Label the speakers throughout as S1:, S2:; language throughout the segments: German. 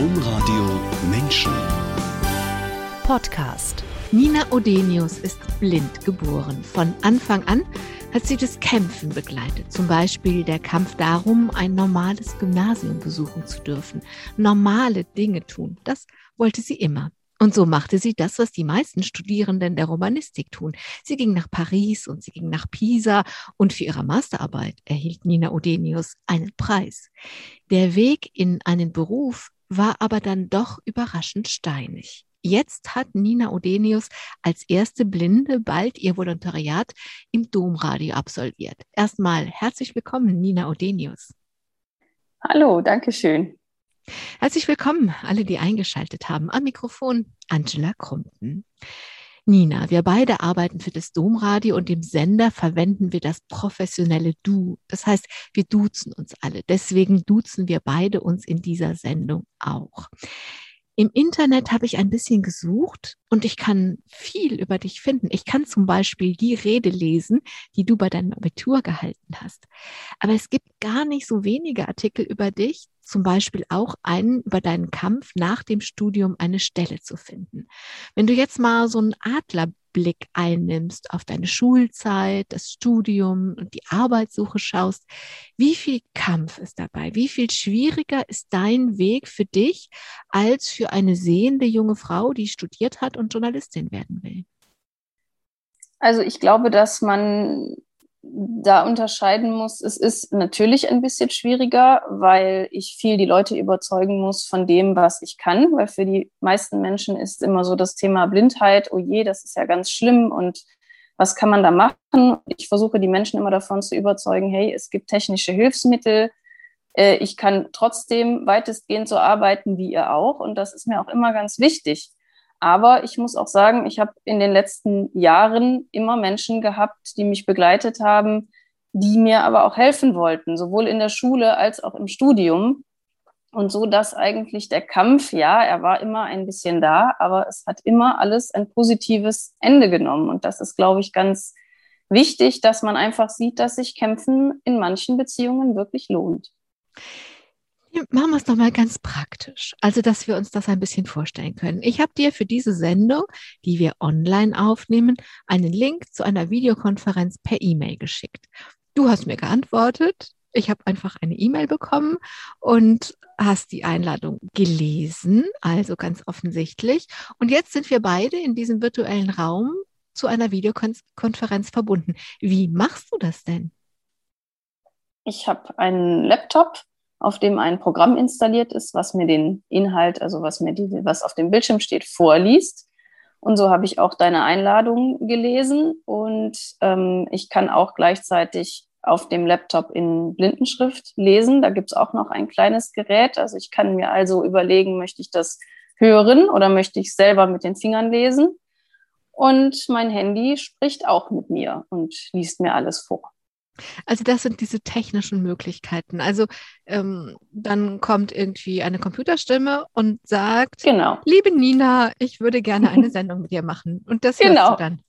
S1: Domradio Menschen.
S2: Podcast. Nina Odenius ist blind geboren. Von Anfang an hat sie das Kämpfen begleitet. Zum Beispiel der Kampf darum, ein normales Gymnasium besuchen zu dürfen. Normale Dinge tun. Das wollte sie immer. Und so machte sie das, was die meisten Studierenden der Romanistik tun. Sie ging nach Paris und sie ging nach Pisa und für ihre Masterarbeit erhielt Nina Odenius einen Preis. Der Weg in einen Beruf war aber dann doch überraschend steinig. Jetzt hat Nina Odenius als erste Blinde bald ihr Volontariat im Domradio absolviert. Erstmal herzlich willkommen, Nina Odenius.
S3: Hallo, danke schön.
S2: Herzlich willkommen, alle, die eingeschaltet haben. Am Mikrofon Angela Krumpen. Nina, wir beide arbeiten für das Domradio und im Sender verwenden wir das professionelle Du. Das heißt, wir duzen uns alle. Deswegen duzen wir beide uns in dieser Sendung auch. Im Internet habe ich ein bisschen gesucht und ich kann viel über dich finden. Ich kann zum Beispiel die Rede lesen, die du bei deinem Abitur gehalten hast. Aber es gibt gar nicht so wenige Artikel über dich, zum Beispiel auch einen über deinen Kampf nach dem Studium eine Stelle zu finden. Wenn du jetzt mal so einen Adlerblick einnimmst auf deine Schulzeit, das Studium und die Arbeitssuche schaust, wie viel Kampf ist dabei? Wie viel schwieriger ist dein Weg für dich als für eine sehende junge Frau, die studiert hat und Journalistin werden will?
S3: Also ich glaube, dass man da unterscheiden muss, es ist natürlich ein bisschen schwieriger, weil ich viel die Leute überzeugen muss von dem, was ich kann, weil für die meisten Menschen ist immer so das Thema Blindheit, oh je, das ist ja ganz schlimm und was kann man da machen? Ich versuche die Menschen immer davon zu überzeugen, hey, es gibt technische Hilfsmittel, äh, ich kann trotzdem weitestgehend so arbeiten wie ihr auch und das ist mir auch immer ganz wichtig. Aber ich muss auch sagen, ich habe in den letzten Jahren immer Menschen gehabt, die mich begleitet haben, die mir aber auch helfen wollten, sowohl in der Schule als auch im Studium. Und so, dass eigentlich der Kampf, ja, er war immer ein bisschen da, aber es hat immer alles ein positives Ende genommen. Und das ist, glaube ich, ganz wichtig, dass man einfach sieht, dass sich Kämpfen in manchen Beziehungen wirklich lohnt.
S2: Machen wir es nochmal ganz praktisch, also dass wir uns das ein bisschen vorstellen können. Ich habe dir für diese Sendung, die wir online aufnehmen, einen Link zu einer Videokonferenz per E-Mail geschickt. Du hast mir geantwortet, ich habe einfach eine E-Mail bekommen und hast die Einladung gelesen, also ganz offensichtlich. Und jetzt sind wir beide in diesem virtuellen Raum zu einer Videokonferenz verbunden. Wie machst du das denn?
S3: Ich habe einen Laptop auf dem ein Programm installiert ist, was mir den Inhalt, also was mir die, was auf dem Bildschirm steht, vorliest. Und so habe ich auch deine Einladung gelesen und ähm, ich kann auch gleichzeitig auf dem Laptop in Blindenschrift lesen. Da gibt es auch noch ein kleines Gerät. Also ich kann mir also überlegen, möchte ich das hören oder möchte ich selber mit den Fingern lesen? Und mein Handy spricht auch mit mir und liest mir alles vor.
S2: Also das sind diese technischen Möglichkeiten. Also ähm, dann kommt irgendwie eine Computerstimme und sagt, genau. liebe Nina, ich würde gerne eine Sendung mit dir machen. Und das
S3: genau.
S2: hörst du dann.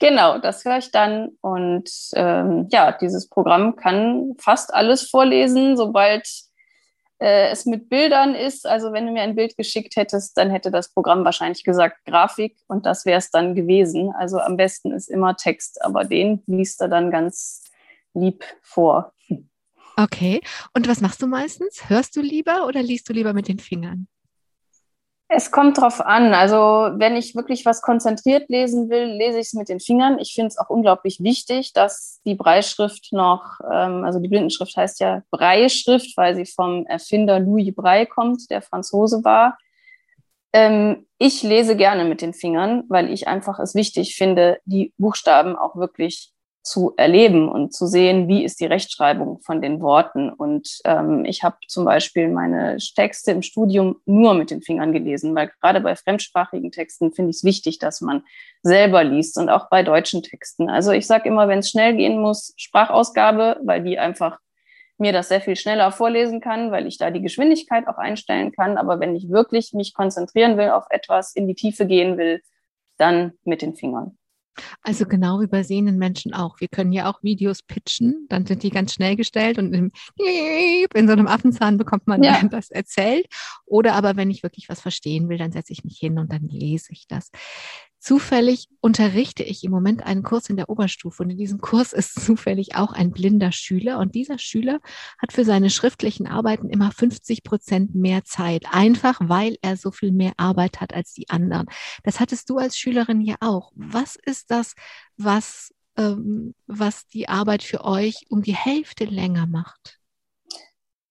S3: Genau, das höre ich dann. Und ähm, ja, dieses Programm kann fast alles vorlesen, sobald äh, es mit Bildern ist. Also wenn du mir ein Bild geschickt hättest, dann hätte das Programm wahrscheinlich gesagt Grafik und das wäre es dann gewesen. Also am besten ist immer Text, aber den liest er dann ganz lieb vor.
S2: Okay. Und was machst du meistens? Hörst du lieber oder liest du lieber mit den Fingern?
S3: Es kommt drauf an. Also, wenn ich wirklich was konzentriert lesen will, lese ich es mit den Fingern. Ich finde es auch unglaublich wichtig, dass die Breischrift noch, ähm, also die Blindenschrift heißt ja Breischrift, weil sie vom Erfinder Louis Brei kommt, der Franzose war. Ähm, ich lese gerne mit den Fingern, weil ich einfach es wichtig finde, die Buchstaben auch wirklich zu erleben und zu sehen, wie ist die Rechtschreibung von den Worten. Und ähm, ich habe zum Beispiel meine Texte im Studium nur mit den Fingern gelesen, weil gerade bei fremdsprachigen Texten finde ich es wichtig, dass man selber liest und auch bei deutschen Texten. Also ich sage immer, wenn es schnell gehen muss, Sprachausgabe, weil die einfach mir das sehr viel schneller vorlesen kann, weil ich da die Geschwindigkeit auch einstellen kann. Aber wenn ich wirklich mich konzentrieren will auf etwas, in die Tiefe gehen will, dann mit den Fingern.
S2: Also genau wie bei sehenden Menschen auch. Wir können ja auch Videos pitchen, dann sind die ganz schnell gestellt und in, in so einem Affenzahn bekommt man ja. das erzählt. Oder aber wenn ich wirklich was verstehen will, dann setze ich mich hin und dann lese ich das. Zufällig unterrichte ich im Moment einen Kurs in der Oberstufe und in diesem Kurs ist zufällig auch ein blinder Schüler und dieser Schüler hat für seine schriftlichen Arbeiten immer 50 Prozent mehr Zeit, einfach weil er so viel mehr Arbeit hat als die anderen. Das hattest du als Schülerin ja auch. Was ist das, was, ähm, was die Arbeit für euch um die Hälfte länger macht?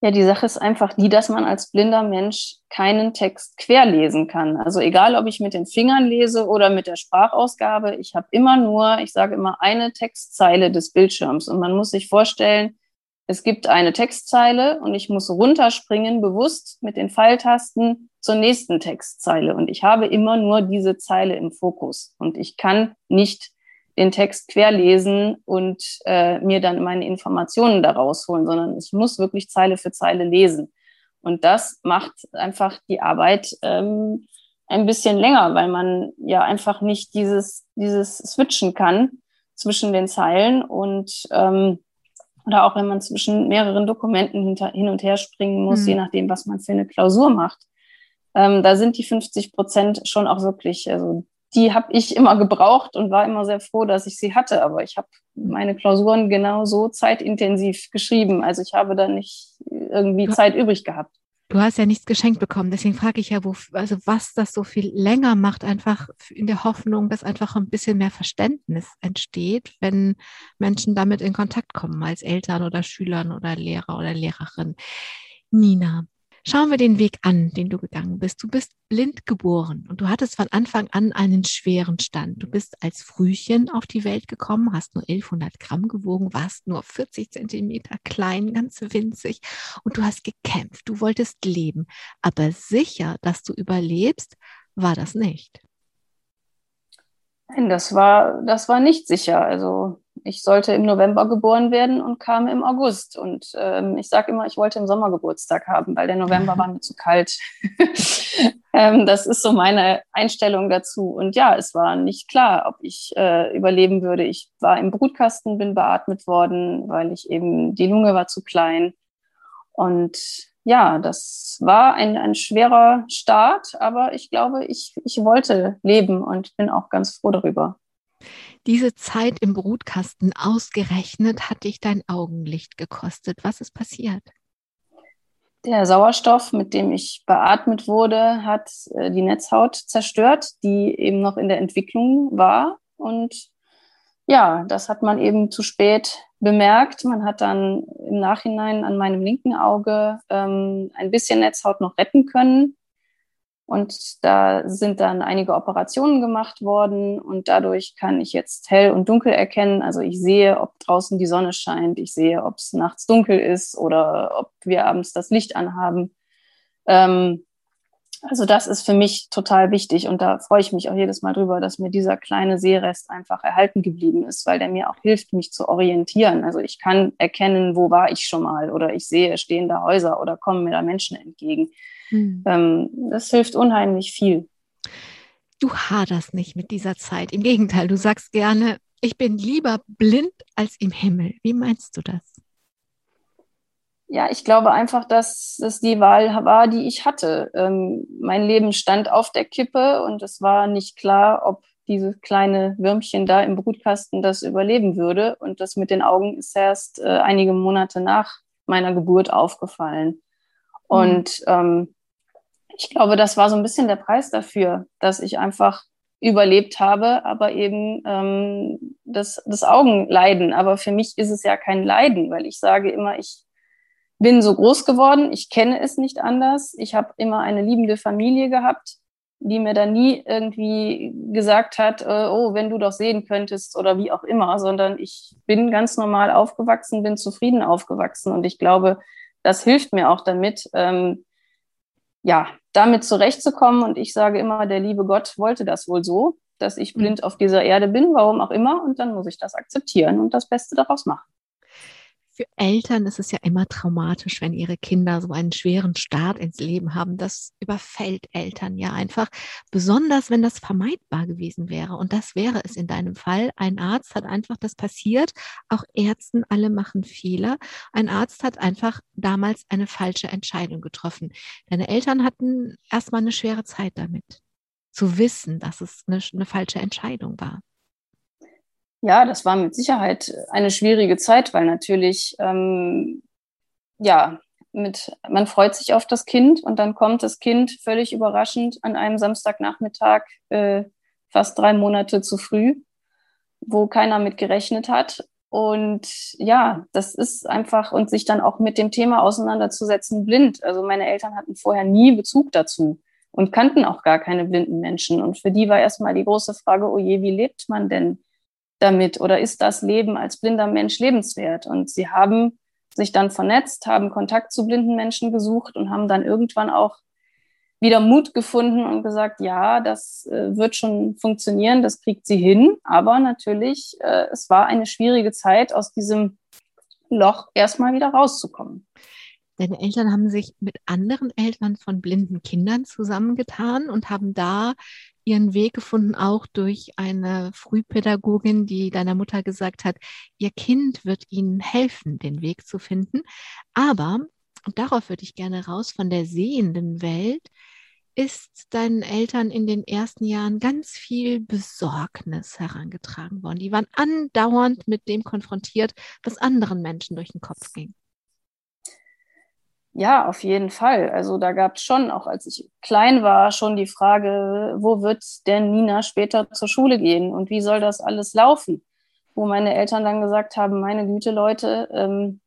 S3: Ja, die Sache ist einfach die, dass man als blinder Mensch keinen Text querlesen kann. Also egal, ob ich mit den Fingern lese oder mit der Sprachausgabe, ich habe immer nur, ich sage immer, eine Textzeile des Bildschirms. Und man muss sich vorstellen, es gibt eine Textzeile und ich muss runterspringen, bewusst mit den Pfeiltasten zur nächsten Textzeile. Und ich habe immer nur diese Zeile im Fokus. Und ich kann nicht den Text querlesen und äh, mir dann meine Informationen daraus holen, sondern ich muss wirklich Zeile für Zeile lesen. Und das macht einfach die Arbeit ähm, ein bisschen länger, weil man ja einfach nicht dieses, dieses switchen kann zwischen den Zeilen und ähm, oder auch wenn man zwischen mehreren Dokumenten hinter, hin und her springen muss, mhm. je nachdem, was man für eine Klausur macht. Ähm, da sind die 50 Prozent schon auch wirklich, also die habe ich immer gebraucht und war immer sehr froh, dass ich sie hatte. Aber ich habe meine Klausuren genauso zeitintensiv geschrieben. Also ich habe da nicht irgendwie Zeit übrig gehabt.
S2: Du hast ja nichts geschenkt bekommen. Deswegen frage ich ja, wo, also was das so viel länger macht, einfach in der Hoffnung, dass einfach ein bisschen mehr Verständnis entsteht, wenn Menschen damit in Kontakt kommen, als Eltern oder Schülern oder Lehrer oder Lehrerin. Nina, Schauen wir den Weg an, den du gegangen bist. Du bist blind geboren und du hattest von Anfang an einen schweren Stand. Du bist als Frühchen auf die Welt gekommen, hast nur 1100 Gramm gewogen, warst nur 40 Zentimeter klein, ganz winzig und du hast gekämpft. Du wolltest leben. Aber sicher, dass du überlebst, war das nicht.
S3: Nein, das war, das war nicht sicher. Also ich sollte im November geboren werden und kam im August. Und ähm, ich sage immer, ich wollte im Sommer Geburtstag haben, weil der November war mir zu kalt. ähm, das ist so meine Einstellung dazu. Und ja, es war nicht klar, ob ich äh, überleben würde. Ich war im Brutkasten, bin beatmet worden, weil ich eben, die Lunge war zu klein. Und ja, das war ein, ein schwerer Start, aber ich glaube, ich, ich wollte leben und bin auch ganz froh darüber.
S2: Diese Zeit im Brutkasten ausgerechnet hat dich dein Augenlicht gekostet. Was ist passiert?
S3: Der Sauerstoff, mit dem ich beatmet wurde, hat äh, die Netzhaut zerstört, die eben noch in der Entwicklung war. Und ja, das hat man eben zu spät bemerkt. Man hat dann im Nachhinein an meinem linken Auge ähm, ein bisschen Netzhaut noch retten können. Und da sind dann einige Operationen gemacht worden und dadurch kann ich jetzt hell und dunkel erkennen. Also ich sehe, ob draußen die Sonne scheint, ich sehe, ob es nachts dunkel ist oder ob wir abends das Licht anhaben. Ähm, also das ist für mich total wichtig und da freue ich mich auch jedes Mal drüber, dass mir dieser kleine Seerest einfach erhalten geblieben ist, weil der mir auch hilft, mich zu orientieren. Also ich kann erkennen, wo war ich schon mal oder ich sehe stehende Häuser oder kommen mir da Menschen entgegen. Mhm. Das hilft unheimlich viel.
S2: Du haderst nicht mit dieser Zeit. Im Gegenteil, du sagst gerne, ich bin lieber blind als im Himmel. Wie meinst du das?
S3: Ja, ich glaube einfach, dass es die Wahl war, die ich hatte. Ähm, mein Leben stand auf der Kippe und es war nicht klar, ob dieses kleine Würmchen da im Brutkasten das überleben würde. Und das mit den Augen ist erst äh, einige Monate nach meiner Geburt aufgefallen. Mhm. Und ähm, ich glaube, das war so ein bisschen der Preis dafür, dass ich einfach überlebt habe, aber eben ähm, das, das Augenleiden. Aber für mich ist es ja kein Leiden, weil ich sage immer, ich bin so groß geworden, ich kenne es nicht anders. Ich habe immer eine liebende Familie gehabt, die mir da nie irgendwie gesagt hat, äh, oh, wenn du doch sehen könntest oder wie auch immer, sondern ich bin ganz normal aufgewachsen, bin zufrieden aufgewachsen und ich glaube, das hilft mir auch damit, ähm, ja, damit zurechtzukommen. Und ich sage immer, der liebe Gott wollte das wohl so, dass ich mhm. blind auf dieser Erde bin, warum auch immer. Und dann muss ich das akzeptieren und das Beste daraus machen.
S2: Für Eltern ist es ja immer traumatisch, wenn ihre Kinder so einen schweren Start ins Leben haben. Das überfällt Eltern ja einfach, besonders wenn das vermeidbar gewesen wäre. Und das wäre es in deinem Fall. Ein Arzt hat einfach das passiert. Auch Ärzten alle machen Fehler. Ein Arzt hat einfach damals eine falsche Entscheidung getroffen. Deine Eltern hatten erstmal eine schwere Zeit damit, zu wissen, dass es eine, eine falsche Entscheidung war.
S3: Ja, das war mit Sicherheit eine schwierige Zeit, weil natürlich, ähm, ja, mit, man freut sich auf das Kind und dann kommt das Kind völlig überraschend an einem Samstagnachmittag äh, fast drei Monate zu früh, wo keiner mit gerechnet hat. Und ja, das ist einfach, und sich dann auch mit dem Thema auseinanderzusetzen, blind. Also meine Eltern hatten vorher nie Bezug dazu und kannten auch gar keine blinden Menschen. Und für die war erstmal die große Frage, oh je, wie lebt man denn damit? Oder ist das Leben als blinder Mensch lebenswert? Und sie haben sich dann vernetzt, haben Kontakt zu blinden Menschen gesucht und haben dann irgendwann auch wieder Mut gefunden und gesagt, ja, das äh, wird schon funktionieren, das kriegt sie hin. Aber natürlich, äh, es war eine schwierige Zeit, aus diesem Loch erstmal wieder rauszukommen.
S2: Deine Eltern haben sich mit anderen Eltern von blinden Kindern zusammengetan und haben da ihren Weg gefunden, auch durch eine Frühpädagogin, die deiner Mutter gesagt hat, ihr Kind wird ihnen helfen, den Weg zu finden. Aber und darauf würde ich gerne raus, von der sehenden Welt ist deinen Eltern in den ersten Jahren ganz viel Besorgnis herangetragen worden. Die waren andauernd mit dem konfrontiert, was anderen Menschen durch den Kopf ging.
S3: Ja, auf jeden Fall. Also da gab es schon, auch als ich klein war, schon die Frage, wo wird denn Nina später zur Schule gehen und wie soll das alles laufen? Wo meine Eltern dann gesagt haben, meine Güte, Leute, ähm,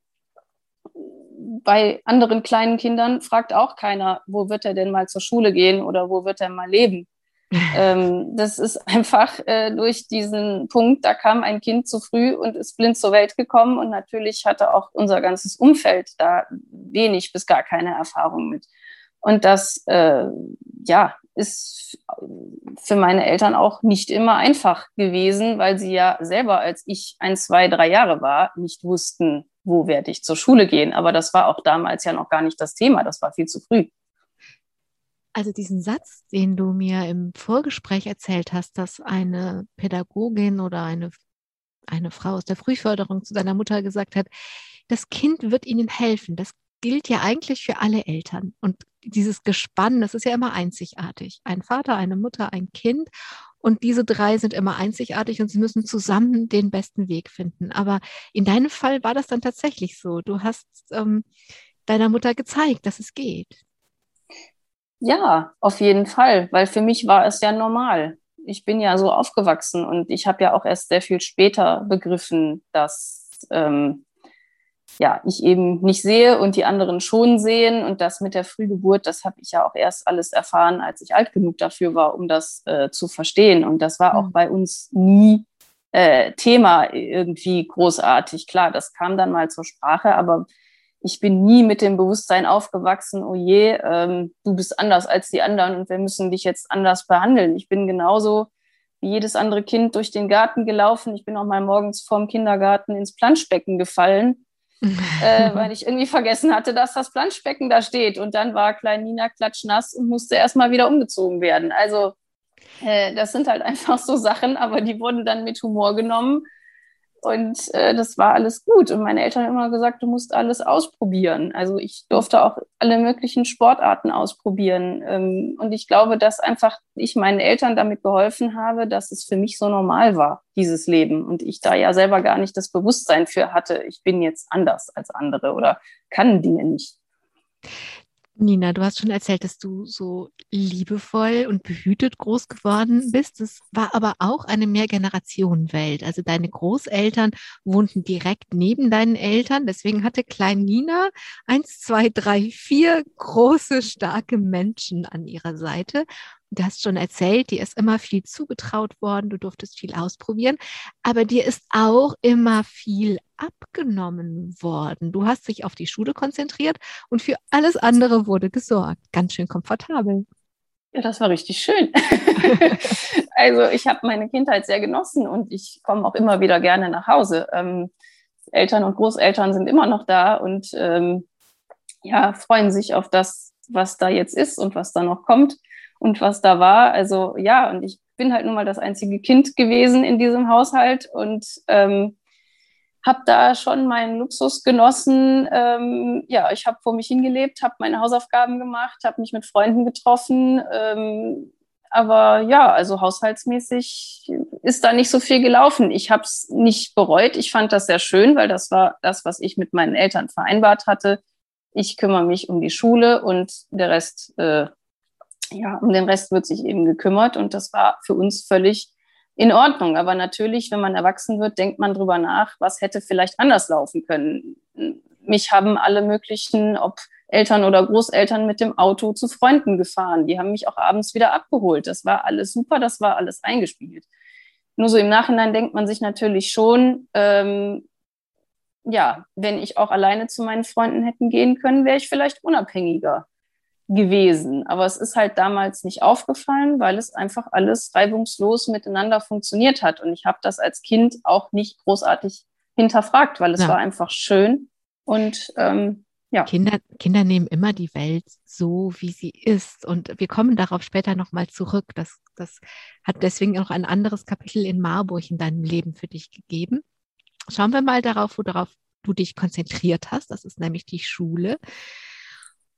S3: bei anderen kleinen Kindern fragt auch keiner, wo wird er denn mal zur Schule gehen oder wo wird er mal leben. Ähm, das ist einfach äh, durch diesen Punkt, da kam ein Kind zu früh und ist blind zur Welt gekommen und natürlich hatte auch unser ganzes Umfeld da wenig bis gar keine Erfahrung mit. Und das, äh, ja, ist für meine Eltern auch nicht immer einfach gewesen, weil sie ja selber, als ich ein, zwei, drei Jahre war, nicht wussten, wo werde ich zur Schule gehen. Aber das war auch damals ja noch gar nicht das Thema, das war viel zu früh.
S2: Also diesen Satz, den du mir im Vorgespräch erzählt hast, dass eine Pädagogin oder eine, eine Frau aus der Frühförderung zu deiner Mutter gesagt hat, das Kind wird ihnen helfen. Das gilt ja eigentlich für alle Eltern. Und dieses Gespann, das ist ja immer einzigartig. Ein Vater, eine Mutter, ein Kind. Und diese drei sind immer einzigartig und sie müssen zusammen den besten Weg finden. Aber in deinem Fall war das dann tatsächlich so. Du hast ähm, deiner Mutter gezeigt, dass es geht.
S3: Ja, auf jeden Fall, weil für mich war es ja normal. Ich bin ja so aufgewachsen und ich habe ja auch erst sehr viel später begriffen, dass ähm, ja, ich eben nicht sehe und die anderen schon sehen. Und das mit der Frühgeburt, das habe ich ja auch erst alles erfahren, als ich alt genug dafür war, um das äh, zu verstehen. Und das war auch mhm. bei uns nie äh, Thema irgendwie großartig. Klar, das kam dann mal zur Sprache, aber ich bin nie mit dem Bewusstsein aufgewachsen, oh je, ähm, du bist anders als die anderen und wir müssen dich jetzt anders behandeln. Ich bin genauso wie jedes andere Kind durch den Garten gelaufen. Ich bin auch mal morgens vorm Kindergarten ins Planschbecken gefallen äh, weil ich irgendwie vergessen hatte, dass das Planschbecken da steht. Und dann war Klein Nina klatschnass und musste erstmal wieder umgezogen werden. Also äh, das sind halt einfach so Sachen, aber die wurden dann mit Humor genommen. Und äh, das war alles gut. Und meine Eltern haben immer gesagt, du musst alles ausprobieren. Also ich durfte auch alle möglichen Sportarten ausprobieren. Ähm, und ich glaube, dass einfach ich meinen Eltern damit geholfen habe, dass es für mich so normal war, dieses Leben. Und ich da ja selber gar nicht das Bewusstsein für hatte, ich bin jetzt anders als andere oder kann Dinge nicht.
S2: Nina, du hast schon erzählt, dass du so liebevoll und behütet groß geworden bist. Es war aber auch eine Mehrgenerationenwelt. Also deine Großeltern wohnten direkt neben deinen Eltern. Deswegen hatte Klein Nina eins, zwei, drei, vier große, starke Menschen an ihrer Seite du hast schon erzählt, dir ist immer viel zugetraut worden, du durftest viel ausprobieren, aber dir ist auch immer viel abgenommen worden. Du hast dich auf die Schule konzentriert und für alles andere wurde gesorgt. Ganz schön komfortabel.
S3: Ja, das war richtig schön. also ich habe meine Kindheit sehr genossen und ich komme auch immer wieder gerne nach Hause. Ähm, Eltern und Großeltern sind immer noch da und ähm, ja, freuen sich auf das, was da jetzt ist und was da noch kommt und was da war. Also ja, und ich bin halt nun mal das einzige Kind gewesen in diesem Haushalt und ähm, habe da schon meinen Luxus genossen. Ähm, ja, ich habe vor mich hingelebt, habe meine Hausaufgaben gemacht, habe mich mit Freunden getroffen. Ähm, aber ja, also haushaltsmäßig ist da nicht so viel gelaufen. Ich habe es nicht bereut. Ich fand das sehr schön, weil das war das, was ich mit meinen Eltern vereinbart hatte. Ich kümmere mich um die Schule und der Rest, äh, ja, um den Rest wird sich eben gekümmert. Und das war für uns völlig in Ordnung. Aber natürlich, wenn man erwachsen wird, denkt man drüber nach, was hätte vielleicht anders laufen können. Mich haben alle möglichen, ob Eltern oder Großeltern mit dem Auto zu Freunden gefahren. Die haben mich auch abends wieder abgeholt. Das war alles super, das war alles eingespielt. Nur so im Nachhinein denkt man sich natürlich schon, ähm, ja, wenn ich auch alleine zu meinen Freunden hätten gehen können, wäre ich vielleicht unabhängiger gewesen. Aber es ist halt damals nicht aufgefallen, weil es einfach alles reibungslos miteinander funktioniert hat. Und ich habe das als Kind auch nicht großartig hinterfragt, weil es ja. war einfach schön. Und ähm, ja.
S2: Kinder, Kinder nehmen immer die Welt so, wie sie ist. Und wir kommen darauf später nochmal zurück. Das, das hat deswegen auch ein anderes Kapitel in Marburg in deinem Leben für dich gegeben. Schauen wir mal darauf, worauf du dich konzentriert hast. Das ist nämlich die Schule.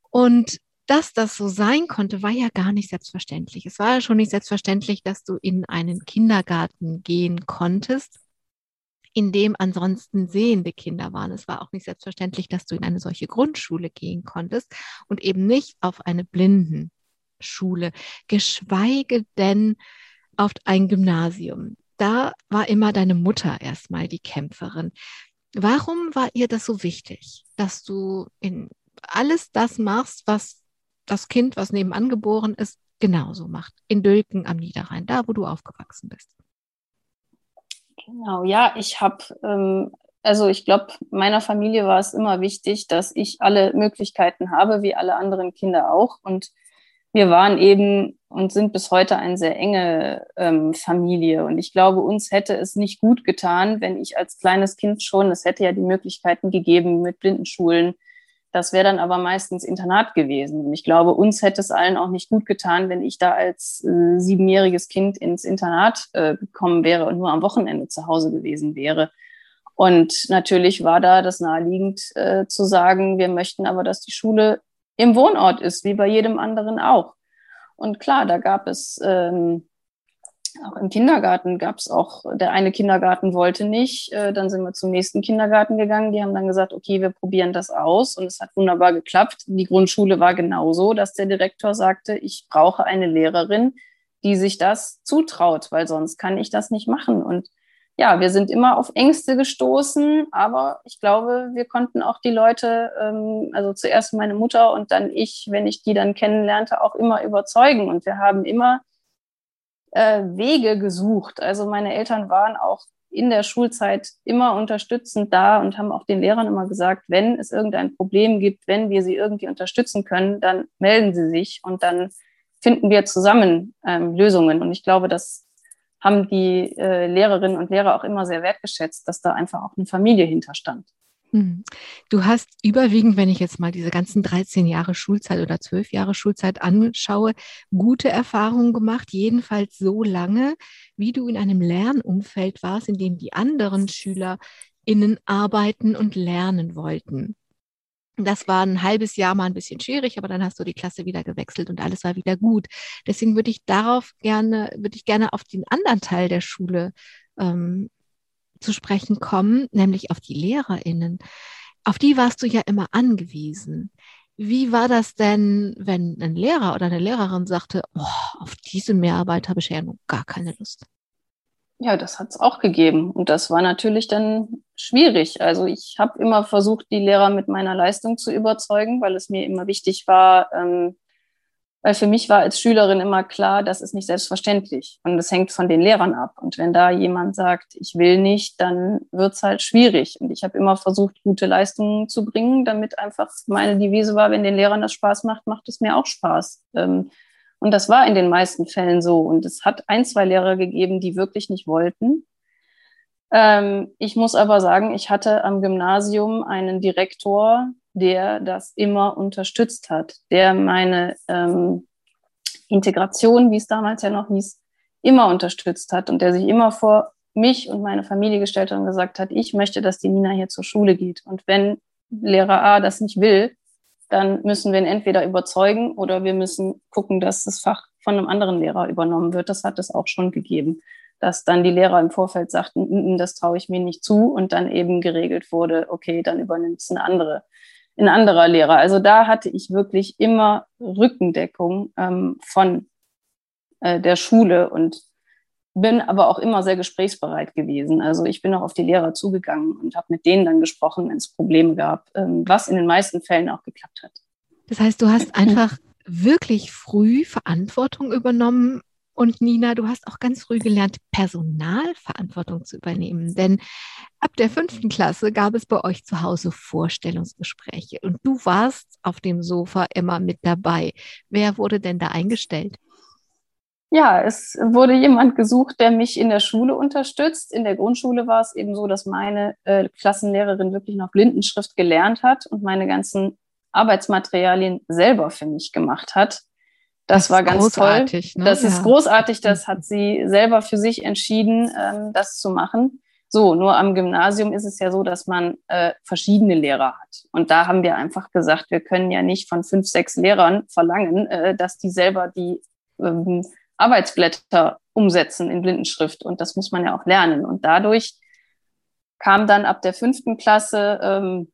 S2: Und dass das so sein konnte, war ja gar nicht selbstverständlich. Es war ja schon nicht selbstverständlich, dass du in einen Kindergarten gehen konntest, in dem ansonsten sehende Kinder waren. Es war auch nicht selbstverständlich, dass du in eine solche Grundschule gehen konntest und eben nicht auf eine Blindenschule, geschweige denn auf ein Gymnasium. Da war immer deine Mutter erstmal die Kämpferin. Warum war ihr das so wichtig, dass du in alles das machst, was das Kind, was nebenan geboren ist, genauso macht. In Dülken am Niederrhein, da wo du aufgewachsen bist.
S3: Genau, ja, ich habe, ähm, also ich glaube, meiner Familie war es immer wichtig, dass ich alle Möglichkeiten habe, wie alle anderen Kinder auch. Und wir waren eben und sind bis heute eine sehr enge ähm, Familie. Und ich glaube, uns hätte es nicht gut getan, wenn ich als kleines Kind schon, es hätte ja die Möglichkeiten gegeben mit Blindenschulen, das wäre dann aber meistens Internat gewesen. Und ich glaube, uns hätte es allen auch nicht gut getan, wenn ich da als äh, siebenjähriges Kind ins Internat äh, gekommen wäre und nur am Wochenende zu Hause gewesen wäre. Und natürlich war da das naheliegend äh, zu sagen, wir möchten aber, dass die Schule im Wohnort ist, wie bei jedem anderen auch. Und klar, da gab es ähm, auch im Kindergarten gab es auch, der eine Kindergarten wollte nicht, äh, dann sind wir zum nächsten Kindergarten gegangen, die haben dann gesagt, okay, wir probieren das aus und es hat wunderbar geklappt. Die Grundschule war genauso, dass der Direktor sagte, ich brauche eine Lehrerin, die sich das zutraut, weil sonst kann ich das nicht machen. Und ja, wir sind immer auf Ängste gestoßen, aber ich glaube, wir konnten auch die Leute, ähm, also zuerst meine Mutter und dann ich, wenn ich die dann kennenlernte, auch immer überzeugen. Und wir haben immer äh, Wege gesucht. Also meine Eltern waren auch in der Schulzeit immer unterstützend da und haben auch den Lehrern immer gesagt, wenn es irgendein Problem gibt, wenn wir sie irgendwie unterstützen können, dann melden sie sich und dann finden wir zusammen ähm, Lösungen. Und ich glaube, das haben die äh, Lehrerinnen und Lehrer auch immer sehr wertgeschätzt, dass da einfach auch eine Familie hinterstand.
S2: Hm. Du hast überwiegend, wenn ich jetzt mal diese ganzen 13 Jahre Schulzeit oder 12 Jahre Schulzeit anschaue, gute Erfahrungen gemacht, jedenfalls so lange, wie du in einem Lernumfeld warst, in dem die anderen SchülerInnen arbeiten und lernen wollten. Das war ein halbes Jahr mal ein bisschen schwierig, aber dann hast du die Klasse wieder gewechselt und alles war wieder gut. Deswegen würde ich darauf gerne, würde ich gerne auf den anderen Teil der Schule ähm, zu sprechen kommen, nämlich auf die Lehrerinnen. Auf die warst du ja immer angewiesen. Wie war das denn, wenn ein Lehrer oder eine Lehrerin sagte, oh, auf diese Mehrarbeit habe ich ja nun gar keine Lust?
S3: Ja, das hat es auch gegeben. Und das war natürlich dann schwierig. Also ich habe immer versucht, die Lehrer mit meiner Leistung zu überzeugen, weil es mir immer wichtig war, ähm, weil für mich war als Schülerin immer klar, das ist nicht selbstverständlich und es hängt von den Lehrern ab. Und wenn da jemand sagt, ich will nicht, dann wird's halt schwierig. Und ich habe immer versucht, gute Leistungen zu bringen, damit einfach meine Devise war, wenn den Lehrern das Spaß macht, macht es mir auch Spaß. Ähm, und das war in den meisten Fällen so. Und es hat ein, zwei Lehrer gegeben, die wirklich nicht wollten. Ähm, ich muss aber sagen, ich hatte am Gymnasium einen Direktor, der das immer unterstützt hat, der meine ähm, Integration, wie es damals ja noch hieß, immer unterstützt hat und der sich immer vor mich und meine Familie gestellt hat und gesagt hat, ich möchte, dass die Nina hier zur Schule geht. Und wenn Lehrer A das nicht will, dann müssen wir ihn entweder überzeugen oder wir müssen gucken, dass das Fach von einem anderen Lehrer übernommen wird. Das hat es auch schon gegeben, dass dann die Lehrer im Vorfeld sagten, mm, mm, das traue ich mir nicht zu und dann eben geregelt wurde, okay, dann übernimmt es eine andere, ein anderer Lehrer. Also da hatte ich wirklich immer Rückendeckung ähm, von äh, der Schule und bin aber auch immer sehr gesprächsbereit gewesen. Also ich bin auch auf die Lehrer zugegangen und habe mit denen dann gesprochen, wenn es Probleme gab, ähm, was in den meisten Fällen auch geklappt hat.
S2: Das heißt, du hast einfach wirklich früh Verantwortung übernommen. Und Nina, du hast auch ganz früh gelernt, Personalverantwortung zu übernehmen. Denn ab der fünften Klasse gab es bei euch zu Hause Vorstellungsgespräche und du warst auf dem Sofa immer mit dabei. Wer wurde denn da eingestellt?
S3: Ja, es wurde jemand gesucht, der mich in der Schule unterstützt. In der Grundschule war es eben so, dass meine äh, Klassenlehrerin wirklich noch Blindenschrift gelernt hat und meine ganzen Arbeitsmaterialien selber für mich gemacht hat. Das, das war ganz toll. Ne? Das ja. ist großartig. Das hat sie selber für sich entschieden, ähm, das zu machen. So, nur am Gymnasium ist es ja so, dass man äh, verschiedene Lehrer hat. Und da haben wir einfach gesagt, wir können ja nicht von fünf, sechs Lehrern verlangen, äh, dass die selber die ähm, Arbeitsblätter umsetzen in Blindenschrift. Und das muss man ja auch lernen. Und dadurch kam dann ab der fünften Klasse ähm,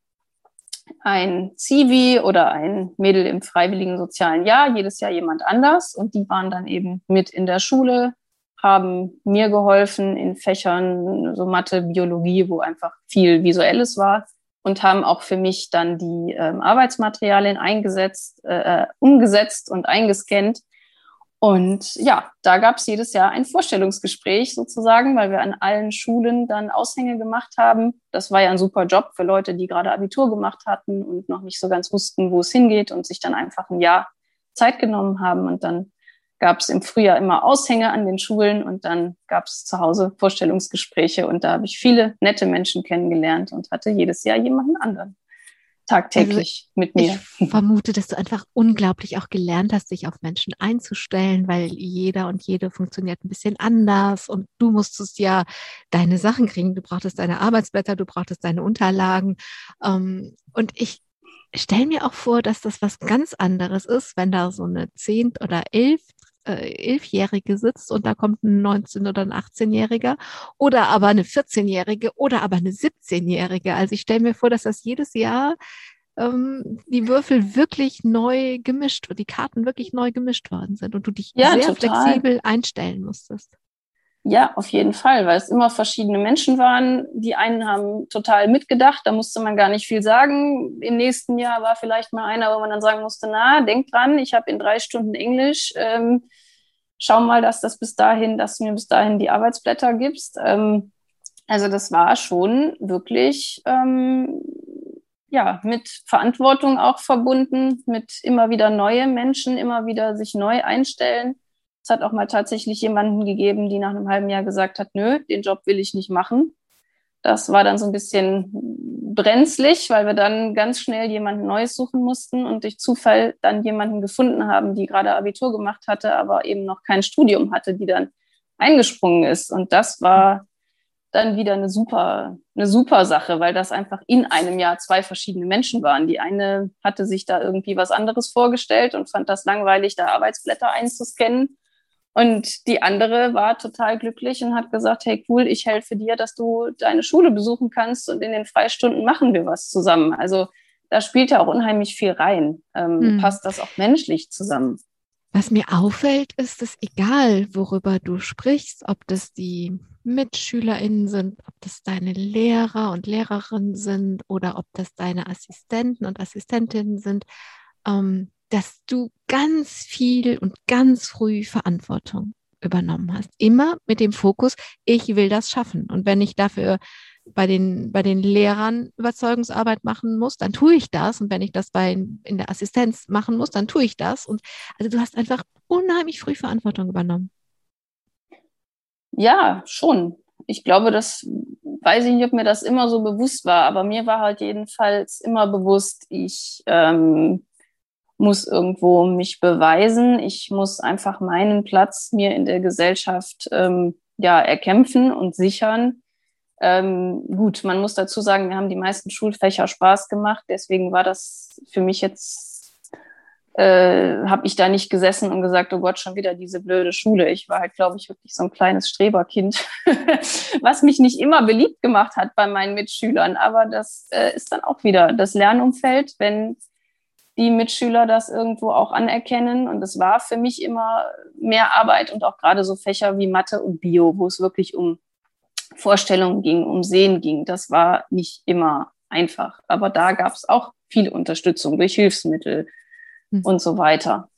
S3: ein Zivi oder ein Mädel im freiwilligen sozialen Jahr, jedes Jahr jemand anders. Und die waren dann eben mit in der Schule, haben mir geholfen in Fächern, so Mathe, Biologie, wo einfach viel Visuelles war und haben auch für mich dann die ähm, Arbeitsmaterialien eingesetzt, äh, äh umgesetzt und eingescannt und ja, da gab es jedes Jahr ein Vorstellungsgespräch sozusagen, weil wir an allen Schulen dann Aushänge gemacht haben. Das war ja ein super Job für Leute, die gerade Abitur gemacht hatten und noch nicht so ganz wussten, wo es hingeht und sich dann einfach ein Jahr Zeit genommen haben. Und dann gab es im Frühjahr immer Aushänge an den Schulen und dann gab es zu Hause Vorstellungsgespräche und da habe ich viele nette Menschen kennengelernt und hatte jedes Jahr jemanden anderen tagtäglich also mit mir.
S2: Ich vermute, dass du einfach unglaublich auch gelernt hast, dich auf Menschen einzustellen, weil jeder und jede funktioniert ein bisschen anders und du musstest ja deine Sachen kriegen. Du brauchtest deine Arbeitsblätter, du brauchtest deine Unterlagen. Ähm, und ich stelle mir auch vor, dass das was ganz anderes ist, wenn da so eine Zehnt- oder Elf äh, Elfjährige sitzt und da kommt ein 19- oder ein 18-Jähriger oder aber eine 14-Jährige oder aber eine 17-Jährige. Also ich stelle mir vor, dass das jedes Jahr ähm, die Würfel wirklich neu gemischt, die Karten wirklich neu gemischt worden sind und du dich ja, sehr total. flexibel einstellen musstest.
S3: Ja, auf jeden Fall, weil es immer verschiedene Menschen waren. Die einen haben total mitgedacht, da musste man gar nicht viel sagen. Im nächsten Jahr war vielleicht mal einer, wo man dann sagen musste, na, denk dran, ich habe in drei Stunden Englisch. Ähm, schau mal, dass das bis dahin, dass du mir bis dahin die Arbeitsblätter gibst. Ähm, also das war schon wirklich ähm, ja mit Verantwortung auch verbunden, mit immer wieder neue Menschen, immer wieder sich neu einstellen. Es hat auch mal tatsächlich jemanden gegeben, die nach einem halben Jahr gesagt hat, nö, den Job will ich nicht machen. Das war dann so ein bisschen brenzlig, weil wir dann ganz schnell jemanden Neues suchen mussten und durch Zufall dann jemanden gefunden haben, die gerade Abitur gemacht hatte, aber eben noch kein Studium hatte, die dann eingesprungen ist. Und das war dann wieder eine super, eine super Sache, weil das einfach in einem Jahr zwei verschiedene Menschen waren. Die eine hatte sich da irgendwie was anderes vorgestellt und fand das langweilig, da Arbeitsblätter einzuscannen. Und die andere war total glücklich und hat gesagt, hey cool, ich helfe dir, dass du deine Schule besuchen kannst und in den Freistunden machen wir was zusammen. Also da spielt ja auch unheimlich viel rein. Ähm, mhm. Passt das auch menschlich zusammen?
S2: Was mir auffällt, ist es egal, worüber du sprichst, ob das die MitschülerInnen sind, ob das deine Lehrer und Lehrerinnen sind oder ob das deine Assistenten und Assistentinnen sind. Ähm, dass du ganz viel und ganz früh Verantwortung übernommen hast. Immer mit dem Fokus, ich will das schaffen. Und wenn ich dafür bei den, bei den Lehrern Überzeugungsarbeit machen muss, dann tue ich das. Und wenn ich das bei, in der Assistenz machen muss, dann tue ich das. Und also du hast einfach unheimlich früh Verantwortung übernommen.
S3: Ja, schon. ich glaube, das weiß ich nicht, ob mir das immer so bewusst war, aber mir war halt jedenfalls immer bewusst, ich ähm, muss irgendwo mich beweisen. Ich muss einfach meinen Platz mir in der Gesellschaft ähm, ja, erkämpfen und sichern. Ähm, gut, man muss dazu sagen, wir haben die meisten Schulfächer Spaß gemacht. Deswegen war das für mich jetzt, äh, habe ich da nicht gesessen und gesagt, oh Gott, schon wieder diese blöde Schule. Ich war halt, glaube ich, wirklich so ein kleines Streberkind, was mich nicht immer beliebt gemacht hat bei meinen Mitschülern. Aber das äh, ist dann auch wieder das Lernumfeld, wenn die Mitschüler das irgendwo auch anerkennen. Und es war für mich immer mehr Arbeit und auch gerade so Fächer wie Mathe und Bio, wo es wirklich um Vorstellungen ging, um Sehen ging. Das war nicht immer einfach. Aber da gab es auch viel Unterstützung durch Hilfsmittel hm. und so weiter.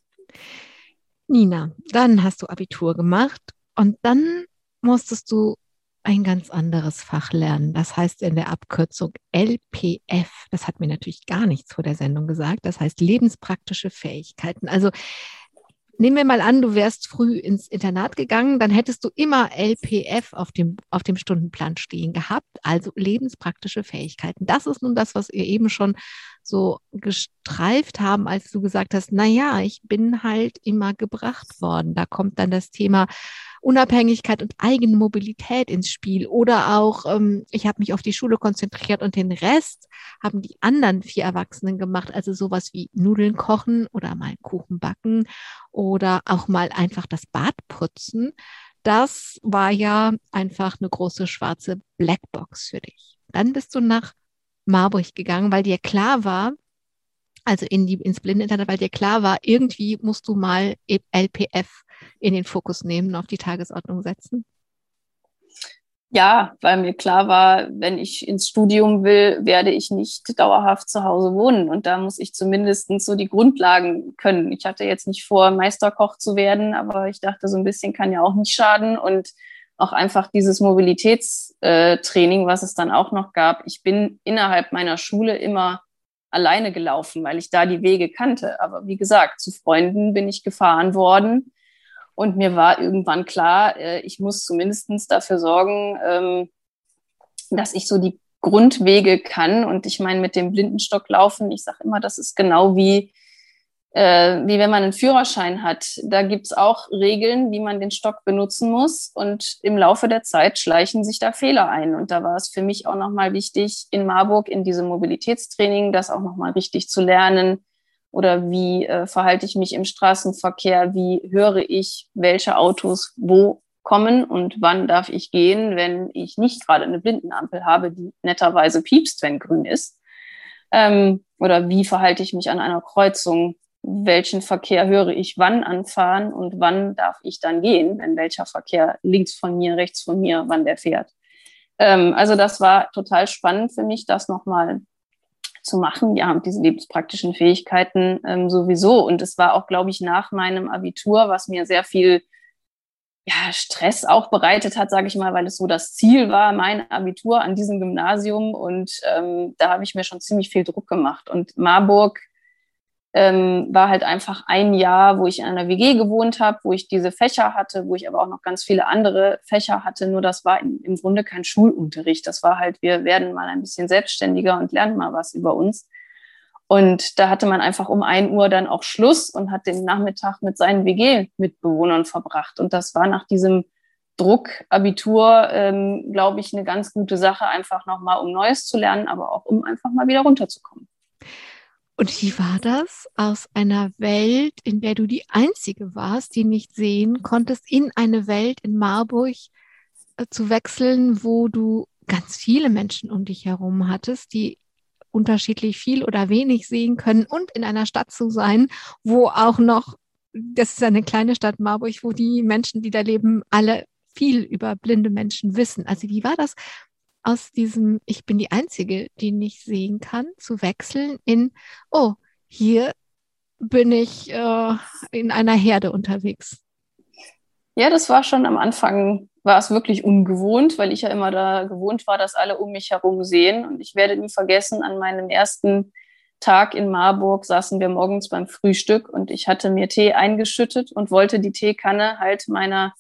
S2: Nina, dann hast du Abitur gemacht und dann musstest du ein ganz anderes Fach lernen. Das heißt in der Abkürzung LPF. Das hat mir natürlich gar nichts vor der Sendung gesagt. Das heißt lebenspraktische Fähigkeiten. Also nehmen wir mal an, du wärst früh ins Internat gegangen, dann hättest du immer LPF auf dem, auf dem Stundenplan stehen gehabt, also lebenspraktische Fähigkeiten. Das ist nun das, was ihr eben schon so gestreift haben, als du gesagt hast, na ja, ich bin halt immer gebracht worden. Da kommt dann das Thema Unabhängigkeit und Eigenmobilität ins Spiel. Oder auch, ähm, ich habe mich auf die Schule konzentriert und den Rest haben die anderen vier Erwachsenen gemacht. Also sowas wie Nudeln kochen oder mal Kuchen backen oder auch mal einfach das Bad putzen. Das war ja einfach eine große schwarze Blackbox für dich. Dann bist du nach Marburg gegangen, weil dir klar war, also in die, ins Blindeninternet, weil dir klar war, irgendwie musst du mal LPF in den Fokus nehmen, auf die Tagesordnung setzen?
S3: Ja, weil mir klar war, wenn ich ins Studium will, werde ich nicht dauerhaft zu Hause wohnen. Und da muss ich zumindest so die Grundlagen können. Ich hatte jetzt nicht vor, Meisterkoch zu werden, aber ich dachte, so ein bisschen kann ja auch nicht schaden. Und auch einfach dieses Mobilitätstraining, was es dann auch noch gab. Ich bin innerhalb meiner Schule immer alleine gelaufen, weil ich da die Wege kannte. Aber wie gesagt, zu Freunden bin ich gefahren worden. Und mir war irgendwann klar, äh, ich muss zumindest dafür sorgen, ähm, dass ich so die Grundwege kann. Und ich meine, mit dem Blindenstock laufen, ich sage immer, das ist genau wie, äh, wie wenn man einen Führerschein hat. Da gibt es auch Regeln, wie man den Stock benutzen muss. Und im Laufe der Zeit schleichen sich da Fehler ein. Und da war es für mich auch nochmal wichtig, in Marburg in diesem Mobilitätstraining das auch nochmal richtig zu lernen oder wie äh, verhalte ich mich im Straßenverkehr, wie höre ich, welche Autos wo kommen und wann darf ich gehen, wenn ich nicht gerade eine Blindenampel habe, die netterweise piepst, wenn grün ist. Ähm, oder wie verhalte ich mich an einer Kreuzung, welchen Verkehr höre ich wann anfahren und wann darf ich dann gehen, wenn welcher Verkehr links von mir, rechts von mir, wann der fährt. Ähm, also das war total spannend für mich, das nochmal zu machen. Ja, diese lebenspraktischen Fähigkeiten ähm, sowieso. Und es war auch, glaube ich, nach meinem Abitur, was mir sehr viel ja, Stress auch bereitet hat, sage ich mal, weil es so das Ziel war, mein Abitur an diesem Gymnasium. Und ähm, da habe ich mir schon ziemlich viel Druck gemacht. Und Marburg ähm, war halt einfach ein Jahr, wo ich in einer WG gewohnt habe, wo ich diese Fächer hatte, wo ich aber auch noch ganz viele andere Fächer hatte. Nur das war im, Grunde kein Schulunterricht. Das war halt, wir werden mal ein bisschen selbstständiger und lernen mal was über uns. Und da hatte man einfach um ein Uhr dann auch Schluss und hat den Nachmittag mit seinen WG-Mitbewohnern verbracht. Und das war nach diesem Druck, Abitur, ähm, glaube ich, eine ganz gute Sache, einfach nochmal, um Neues zu lernen, aber auch um einfach mal wieder runterzukommen.
S2: Und wie war das, aus einer Welt, in der du die Einzige warst, die nicht sehen konntest, in eine Welt in Marburg äh, zu wechseln, wo du ganz viele Menschen um dich herum hattest, die unterschiedlich viel oder wenig sehen können und in einer Stadt zu sein, wo auch noch, das ist eine kleine Stadt Marburg, wo die Menschen, die da leben, alle viel über blinde Menschen wissen. Also wie war das, aus diesem Ich bin die Einzige, die nicht sehen kann, zu wechseln in, oh, hier bin ich äh, in einer Herde unterwegs.
S3: Ja, das war schon am Anfang, war es wirklich ungewohnt, weil ich ja immer da gewohnt war, dass alle um mich herum sehen. Und ich werde nie vergessen, an meinem ersten Tag in Marburg saßen wir morgens beim Frühstück und ich hatte mir Tee eingeschüttet und wollte die Teekanne halt meiner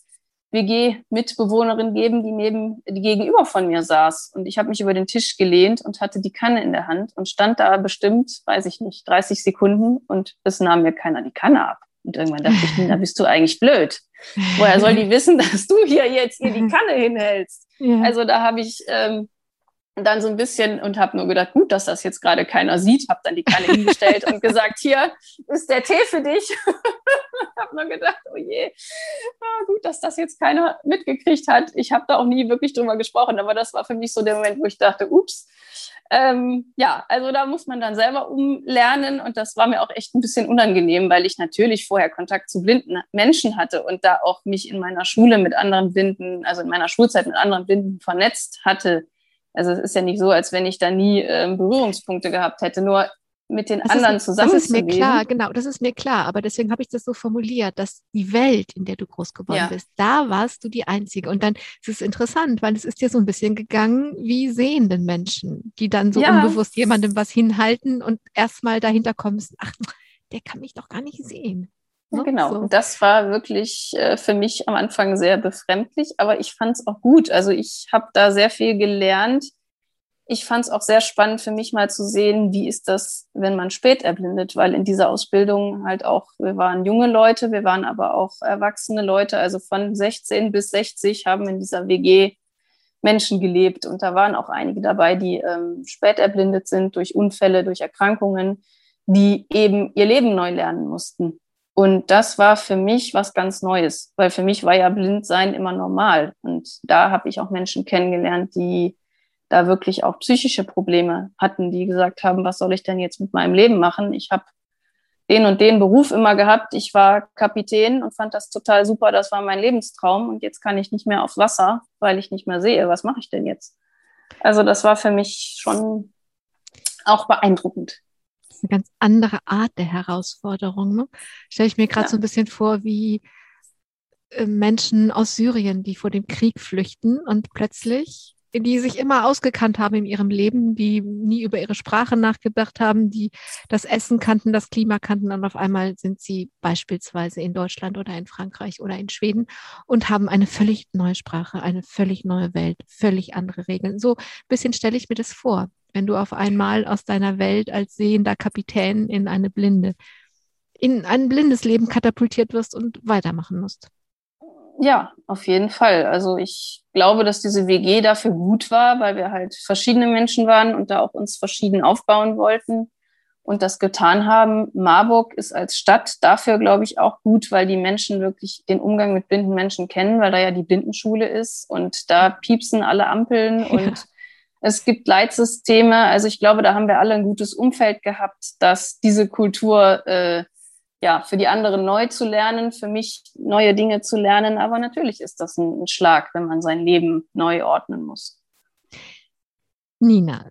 S3: WG-Mitbewohnerin geben, die neben, die gegenüber von mir saß. Und ich habe mich über den Tisch gelehnt und hatte die Kanne in der Hand und stand da bestimmt, weiß ich nicht, 30 Sekunden und es nahm mir keiner die Kanne ab. Und irgendwann dachte ich, da bist du eigentlich blöd. Woher soll die wissen, dass du hier jetzt hier die Kanne hinhältst? Ja. Also da habe ich ähm, dann so ein bisschen und habe nur gedacht, gut, dass das jetzt gerade keiner sieht, habe dann die Kanne hingestellt und gesagt, hier ist der Tee für dich. habe nur gedacht, oh je, ah, gut, dass das jetzt keiner mitgekriegt hat. Ich habe da auch nie wirklich drüber gesprochen, aber das war für mich so der Moment, wo ich dachte, ups. Ähm, ja, also da muss man dann selber umlernen und das war mir auch echt ein bisschen unangenehm, weil ich natürlich vorher Kontakt zu blinden Menschen hatte und da auch mich in meiner Schule mit anderen Blinden, also in meiner Schulzeit mit anderen Blinden vernetzt hatte also es ist ja nicht so, als wenn ich da nie äh, Berührungspunkte gehabt hätte. Nur mit den
S2: das
S3: anderen zusammen.
S2: Das ist mir klar, genau, das ist mir klar. Aber deswegen habe ich das so formuliert, dass die Welt, in der du groß geworden ja. bist, da warst du die Einzige. Und dann ist es interessant, weil es ist dir so ein bisschen gegangen wie sehenden Menschen, die dann so ja. unbewusst jemandem was hinhalten und erstmal dahinter kommen, ach, der kann mich doch gar nicht sehen.
S3: Ja, genau. So. Das war wirklich äh, für mich am Anfang sehr befremdlich, aber ich fand es auch gut. Also ich habe da sehr viel gelernt. Ich fand es auch sehr spannend für mich mal zu sehen, wie ist das, wenn man spät erblindet, weil in dieser Ausbildung halt auch, wir waren junge Leute, wir waren aber auch erwachsene Leute, also von 16 bis 60 haben in dieser WG Menschen gelebt und da waren auch einige dabei, die ähm, spät erblindet sind durch Unfälle, durch Erkrankungen, die eben ihr Leben neu lernen mussten. Und das war für mich was ganz Neues, weil für mich war ja Blindsein immer normal. Und da habe ich auch Menschen kennengelernt, die da wirklich auch psychische Probleme hatten, die gesagt haben, was soll ich denn jetzt mit meinem Leben machen? Ich habe den und den Beruf immer gehabt. Ich war Kapitän und fand das total super. Das war mein Lebenstraum. Und jetzt kann ich nicht mehr aufs Wasser, weil ich nicht mehr sehe. Was mache ich denn jetzt? Also das war für mich schon auch beeindruckend
S2: eine ganz andere Art der Herausforderung. Ne? Stelle ich mir gerade ja. so ein bisschen vor, wie äh, Menschen aus Syrien, die vor dem Krieg flüchten und plötzlich, die sich immer ausgekannt haben in ihrem Leben, die nie über ihre Sprache nachgedacht haben, die das Essen kannten, das Klima kannten und auf einmal sind sie beispielsweise in Deutschland oder in Frankreich oder in Schweden und haben eine völlig neue Sprache, eine völlig neue Welt, völlig andere Regeln. So ein bisschen stelle ich mir das vor wenn du auf einmal aus deiner Welt als sehender Kapitän in eine blinde, in ein blindes Leben katapultiert wirst und weitermachen musst.
S3: Ja, auf jeden Fall. Also ich glaube, dass diese WG dafür gut war, weil wir halt verschiedene Menschen waren und da auch uns verschieden aufbauen wollten und das getan haben. Marburg ist als Stadt dafür, glaube ich, auch gut, weil die Menschen wirklich den Umgang mit blinden Menschen kennen, weil da ja die Blindenschule ist und da piepsen alle Ampeln ja. und es gibt Leitsysteme. Also ich glaube, da haben wir alle ein gutes Umfeld gehabt, dass diese Kultur äh, ja für die anderen neu zu lernen, für mich neue Dinge zu lernen. Aber natürlich ist das ein, ein Schlag, wenn man sein Leben neu ordnen muss.
S2: Nina,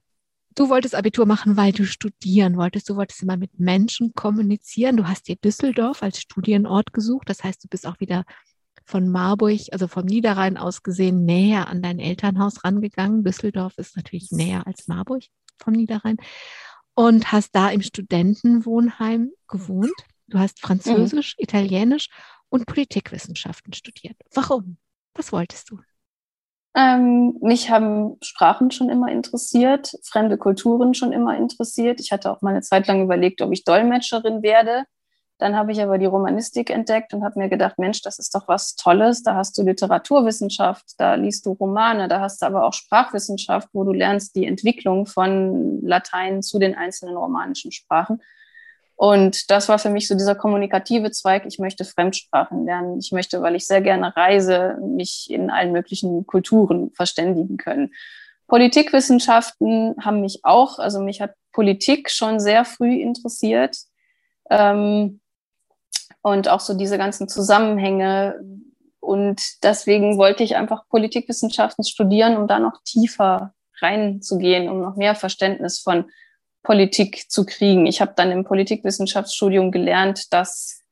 S2: du wolltest Abitur machen, weil du studieren wolltest. Du wolltest immer mit Menschen kommunizieren. Du hast dir Düsseldorf als Studienort gesucht. Das heißt, du bist auch wieder von Marburg, also vom Niederrhein aus gesehen, näher an dein Elternhaus rangegangen. Düsseldorf ist natürlich näher als Marburg vom Niederrhein. Und hast da im Studentenwohnheim gewohnt. Du hast Französisch, mhm. Italienisch und Politikwissenschaften studiert. Warum? Was wolltest du?
S3: Ähm, mich haben Sprachen schon immer interessiert, fremde Kulturen schon immer interessiert. Ich hatte auch mal eine Zeit lang überlegt, ob ich Dolmetscherin werde. Dann habe ich aber die Romanistik entdeckt und habe mir gedacht, Mensch, das ist doch was Tolles. Da hast du Literaturwissenschaft, da liest du Romane, da hast du aber auch Sprachwissenschaft, wo du lernst die Entwicklung von Latein zu den einzelnen romanischen Sprachen. Und das war für mich so dieser kommunikative Zweig. Ich möchte Fremdsprachen lernen. Ich möchte, weil ich sehr gerne reise, mich in allen möglichen Kulturen verständigen können. Politikwissenschaften haben mich auch, also mich hat Politik schon sehr früh interessiert. Ähm, und auch so diese ganzen Zusammenhänge. Und deswegen wollte ich einfach Politikwissenschaften studieren, um da noch tiefer reinzugehen, um noch mehr Verständnis von Politik zu kriegen. Ich habe dann im Politikwissenschaftsstudium gelernt, dass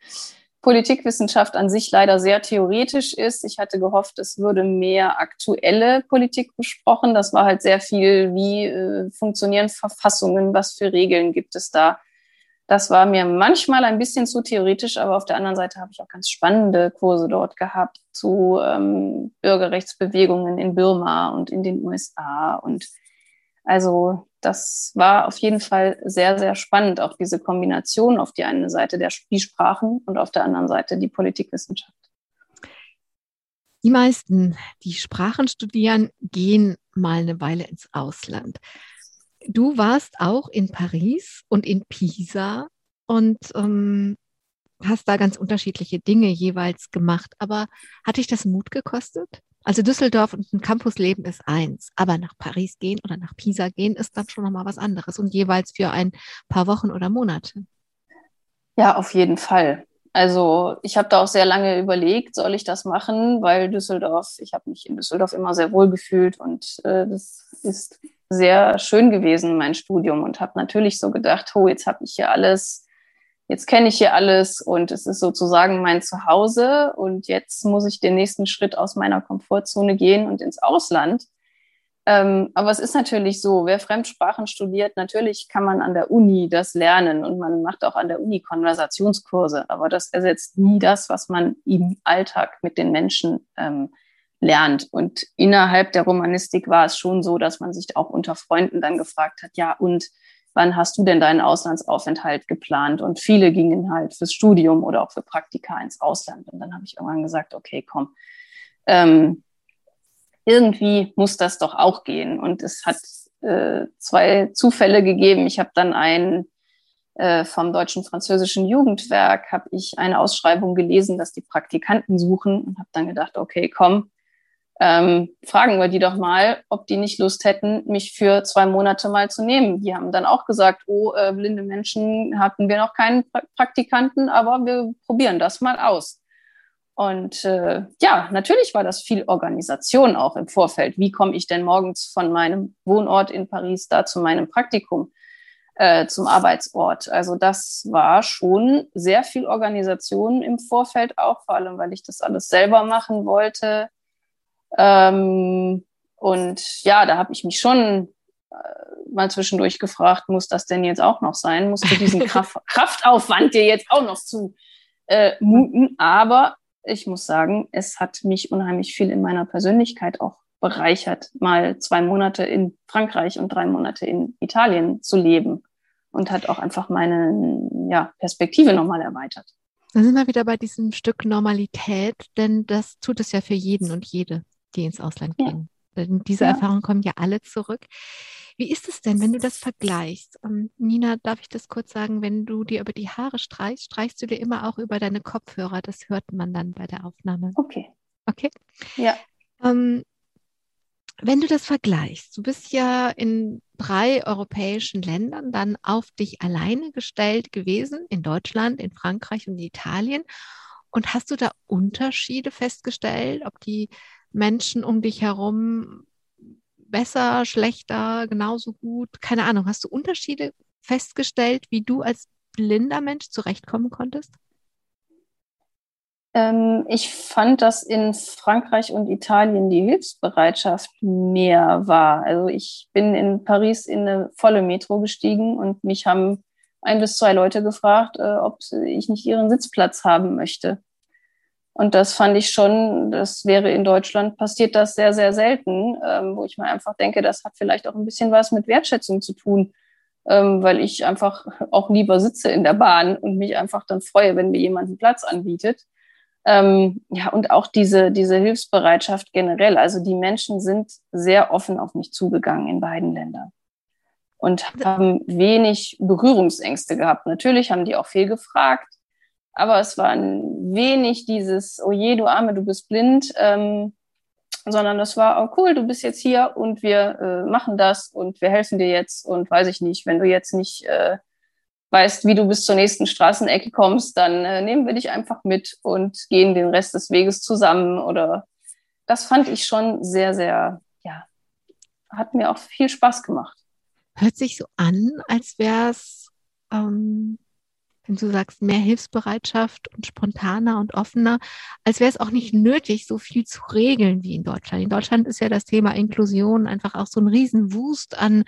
S3: Politikwissenschaft an sich leider sehr theoretisch ist. Ich hatte gehofft, es würde mehr aktuelle Politik besprochen. Das war halt sehr viel, wie äh, funktionieren Verfassungen, was für Regeln gibt es da. Das war mir manchmal ein bisschen zu theoretisch, aber auf der anderen Seite habe ich auch ganz spannende Kurse dort gehabt zu ähm, Bürgerrechtsbewegungen in Birma und in den USA. Und also das war auf jeden Fall sehr, sehr spannend, auch diese Kombination auf die eine Seite der die Sprachen und auf der anderen Seite die Politikwissenschaft.
S2: Die meisten, die Sprachen studieren, gehen mal eine Weile ins Ausland. Du warst auch in Paris und in Pisa und ähm, hast da ganz unterschiedliche Dinge jeweils gemacht. Aber hat dich das Mut gekostet? Also Düsseldorf und ein Campusleben ist eins, aber nach Paris gehen oder nach Pisa gehen ist dann schon nochmal was anderes und jeweils für ein paar Wochen oder Monate.
S3: Ja, auf jeden Fall. Also ich habe da auch sehr lange überlegt, soll ich das machen, weil Düsseldorf, ich habe mich in Düsseldorf immer sehr wohl gefühlt und äh, das ist sehr schön gewesen, mein Studium, und habe natürlich so gedacht, oh, jetzt habe ich hier alles, jetzt kenne ich hier alles und es ist sozusagen mein Zuhause und jetzt muss ich den nächsten Schritt aus meiner Komfortzone gehen und ins Ausland. Ähm, aber es ist natürlich so, wer Fremdsprachen studiert, natürlich kann man an der Uni das lernen und man macht auch an der Uni Konversationskurse, aber das ersetzt nie das, was man im Alltag mit den Menschen ähm, lernt. Und innerhalb der Romanistik war es schon so, dass man sich auch unter Freunden dann gefragt hat, ja, und wann hast du denn deinen Auslandsaufenthalt geplant? Und viele gingen halt fürs Studium oder auch für Praktika ins Ausland. Und dann habe ich irgendwann gesagt, okay, komm, ähm, irgendwie muss das doch auch gehen. Und es hat äh, zwei Zufälle gegeben. Ich habe dann einen äh, vom Deutschen Französischen Jugendwerk, habe ich eine Ausschreibung gelesen, dass die Praktikanten suchen und habe dann gedacht, okay, komm, ähm, fragen wir die doch mal, ob die nicht Lust hätten, mich für zwei Monate mal zu nehmen. Die haben dann auch gesagt, oh, äh, blinde Menschen hatten wir noch keinen pra Praktikanten, aber wir probieren das mal aus. Und äh, ja, natürlich war das viel Organisation auch im Vorfeld. Wie komme ich denn morgens von meinem Wohnort in Paris da zu meinem Praktikum, äh, zum Arbeitsort? Also das war schon sehr viel Organisation im Vorfeld auch, vor allem weil ich das alles selber machen wollte ähm, und ja, da habe ich mich schon äh, mal zwischendurch gefragt, muss das denn jetzt auch noch sein? Musst du diesen Kraft, Kraftaufwand dir jetzt auch noch zu äh, muten? Aber ich muss sagen, es hat mich unheimlich viel in meiner Persönlichkeit auch bereichert, mal zwei Monate in Frankreich und drei Monate in Italien zu leben und hat auch einfach meine ja, Perspektive nochmal erweitert.
S2: Dann sind wir wieder bei diesem Stück Normalität, denn das tut es ja für jeden und jede die ins Ausland ja. gehen. Denn diese ja. Erfahrungen kommen ja alle zurück. Wie ist es denn, wenn du das vergleichst? Ähm, Nina, darf ich das kurz sagen? Wenn du dir über die Haare streichst, streichst du dir immer auch über deine Kopfhörer. Das hört man dann bei der Aufnahme.
S3: Okay.
S2: Okay?
S3: Ja.
S2: Ähm, wenn du das vergleichst, du bist ja in drei europäischen Ländern dann auf dich alleine gestellt gewesen, in Deutschland, in Frankreich und in Italien. Und hast du da Unterschiede festgestellt, ob die Menschen um dich herum besser, schlechter, genauso gut? Keine Ahnung. Hast du Unterschiede festgestellt, wie du als blinder Mensch zurechtkommen konntest?
S3: Ähm, ich fand, dass in Frankreich und Italien die Hilfsbereitschaft mehr war. Also ich bin in Paris in eine volle Metro gestiegen und mich haben ein bis zwei Leute gefragt, äh, ob ich nicht ihren Sitzplatz haben möchte. Und das fand ich schon, das wäre in Deutschland passiert das sehr, sehr selten, ähm, wo ich mir einfach denke, das hat vielleicht auch ein bisschen was mit Wertschätzung zu tun, ähm, weil ich einfach auch lieber sitze in der Bahn und mich einfach dann freue, wenn mir jemand einen Platz anbietet. Ähm, ja, und auch diese, diese Hilfsbereitschaft generell. Also die Menschen sind sehr offen auf mich zugegangen in beiden Ländern und haben wenig Berührungsängste gehabt. Natürlich haben die auch viel gefragt, aber es war ein wenig dieses, oh je, du Arme, du bist blind, ähm, sondern es war, oh cool, du bist jetzt hier und wir äh, machen das und wir helfen dir jetzt und weiß ich nicht, wenn du jetzt nicht äh, weißt, wie du bis zur nächsten Straßenecke kommst, dann äh, nehmen wir dich einfach mit und gehen den Rest des Weges zusammen oder das fand ich schon sehr, sehr, ja, hat mir auch viel Spaß gemacht.
S2: Hört sich so an, als wäre es ähm, wenn du sagst, mehr Hilfsbereitschaft und spontaner und offener, als wäre es auch nicht nötig, so viel zu regeln wie in Deutschland. In Deutschland ist ja das Thema Inklusion einfach auch so ein Riesenwust an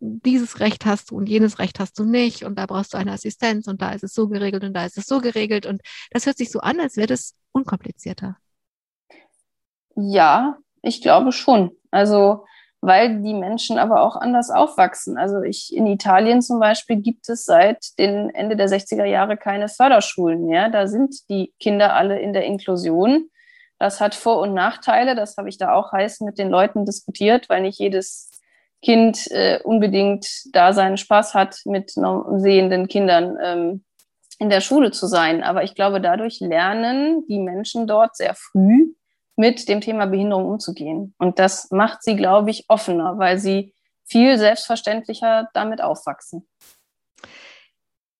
S2: dieses Recht hast du und jenes Recht hast du nicht und da brauchst du eine Assistenz und da ist es so geregelt und da ist es so geregelt und das hört sich so an, als wäre das unkomplizierter.
S3: Ja, ich glaube schon. Also weil die Menschen aber auch anders aufwachsen. Also ich in Italien zum Beispiel gibt es seit den Ende der 60er Jahre keine Förderschulen mehr. Da sind die Kinder alle in der Inklusion. Das hat Vor- und Nachteile. Das habe ich da auch heiß mit den Leuten diskutiert, weil nicht jedes Kind äh, unbedingt da seinen Spaß hat, mit sehenden Kindern ähm, in der Schule zu sein. Aber ich glaube, dadurch lernen die Menschen dort sehr früh, mit dem Thema Behinderung umzugehen. Und das macht sie, glaube ich, offener, weil sie viel selbstverständlicher damit aufwachsen.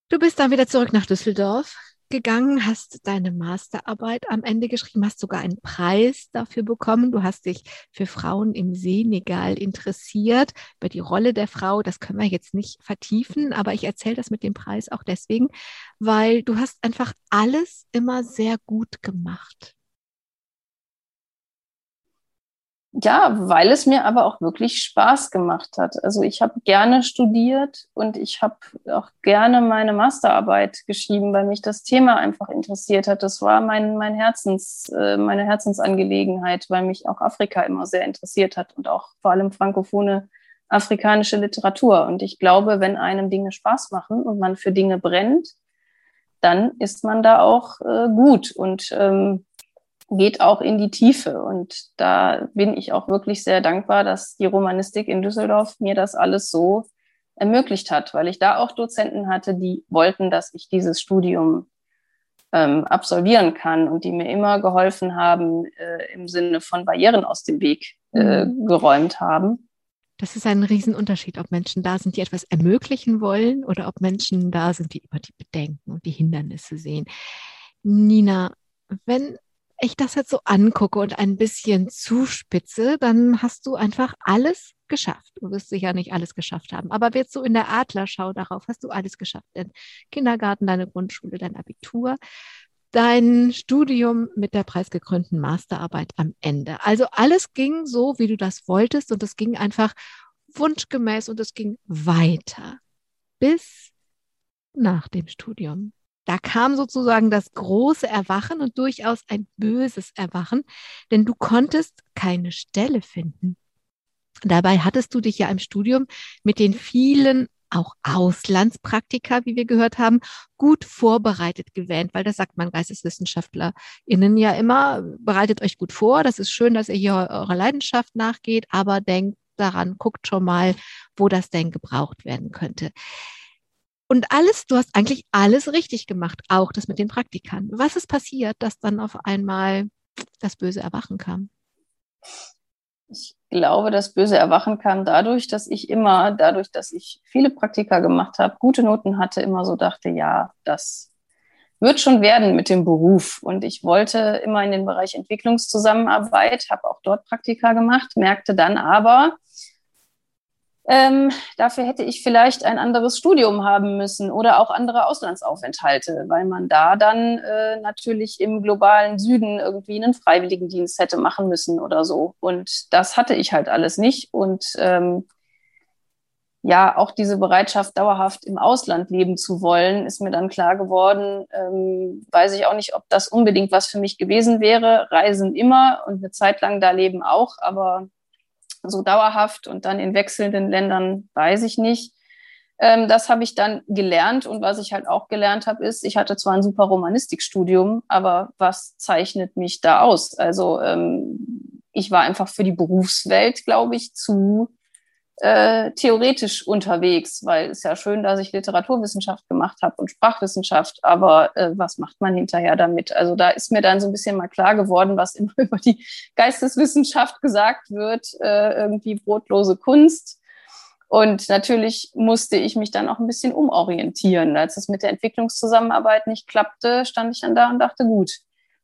S2: Du bist dann wieder zurück nach Düsseldorf gegangen, hast deine Masterarbeit am Ende geschrieben, hast sogar einen Preis dafür bekommen. Du hast dich für Frauen im Senegal interessiert, über die Rolle der Frau. Das können wir jetzt nicht vertiefen, aber ich erzähle das mit dem Preis auch deswegen, weil du hast einfach alles immer sehr gut gemacht.
S3: Ja, weil es mir aber auch wirklich Spaß gemacht hat. Also ich habe gerne studiert und ich habe auch gerne meine Masterarbeit geschrieben, weil mich das Thema einfach interessiert hat. Das war mein, mein Herzens, äh, meine Herzensangelegenheit, weil mich auch Afrika immer sehr interessiert hat und auch vor allem frankophone afrikanische Literatur. Und ich glaube, wenn einem Dinge Spaß machen und man für Dinge brennt, dann ist man da auch äh, gut. Und ähm, geht auch in die Tiefe. Und da bin ich auch wirklich sehr dankbar, dass die Romanistik in Düsseldorf mir das alles so ermöglicht hat, weil ich da auch Dozenten hatte, die wollten, dass ich dieses Studium ähm, absolvieren kann und die mir immer geholfen haben, äh, im Sinne von Barrieren aus dem Weg äh, mhm. geräumt haben.
S2: Das ist ein Riesenunterschied, ob Menschen da sind, die etwas ermöglichen wollen oder ob Menschen da sind, die immer die Bedenken und die Hindernisse sehen. Nina, wenn ich das jetzt so angucke und ein bisschen zuspitze, dann hast du einfach alles geschafft. Du wirst sicher nicht alles geschafft haben, aber jetzt so in der Adlerschau darauf hast du alles geschafft. Dein Kindergarten, deine Grundschule, dein Abitur, dein Studium mit der preisgekrönten Masterarbeit am Ende. Also alles ging so, wie du das wolltest und es ging einfach wunschgemäß und es ging weiter bis nach dem Studium. Da kam sozusagen das große Erwachen und durchaus ein böses Erwachen, denn du konntest keine Stelle finden. Dabei hattest du dich ja im Studium mit den vielen auch Auslandspraktika, wie wir gehört haben, gut vorbereitet gewähnt, weil das sagt man GeisteswissenschaftlerInnen ja immer, bereitet euch gut vor, das ist schön, dass ihr hier eurer Leidenschaft nachgeht, aber denkt daran, guckt schon mal, wo das denn gebraucht werden könnte. Und alles, du hast eigentlich alles richtig gemacht, auch das mit den Praktikern. Was ist passiert, dass dann auf einmal das böse Erwachen kam?
S3: Ich glaube, das böse Erwachen kam dadurch, dass ich immer, dadurch, dass ich viele Praktika gemacht habe, gute Noten hatte, immer so dachte, ja, das wird schon werden mit dem Beruf. Und ich wollte immer in den Bereich Entwicklungszusammenarbeit, habe auch dort Praktika gemacht, merkte dann aber, ähm, dafür hätte ich vielleicht ein anderes Studium haben müssen oder auch andere Auslandsaufenthalte, weil man da dann äh, natürlich im globalen Süden irgendwie einen Freiwilligendienst hätte machen müssen oder so. Und das hatte ich halt alles nicht. Und ähm, ja, auch diese Bereitschaft, dauerhaft im Ausland leben zu wollen, ist mir dann klar geworden. Ähm, weiß ich auch nicht, ob das unbedingt was für mich gewesen wäre. Reisen immer und eine Zeit lang da leben auch, aber so dauerhaft und dann in wechselnden Ländern, weiß ich nicht. Ähm, das habe ich dann gelernt und was ich halt auch gelernt habe, ist, ich hatte zwar ein super Romanistikstudium, aber was zeichnet mich da aus? Also ähm, ich war einfach für die Berufswelt, glaube ich, zu äh, theoretisch unterwegs, weil es ja schön, dass ich Literaturwissenschaft gemacht habe und Sprachwissenschaft, aber äh, was macht man hinterher damit? Also da ist mir dann so ein bisschen mal klar geworden, was immer über die Geisteswissenschaft gesagt wird, äh, irgendwie brotlose Kunst. Und natürlich musste ich mich dann auch ein bisschen umorientieren. Als es mit der Entwicklungszusammenarbeit nicht klappte, stand ich dann da und dachte, gut,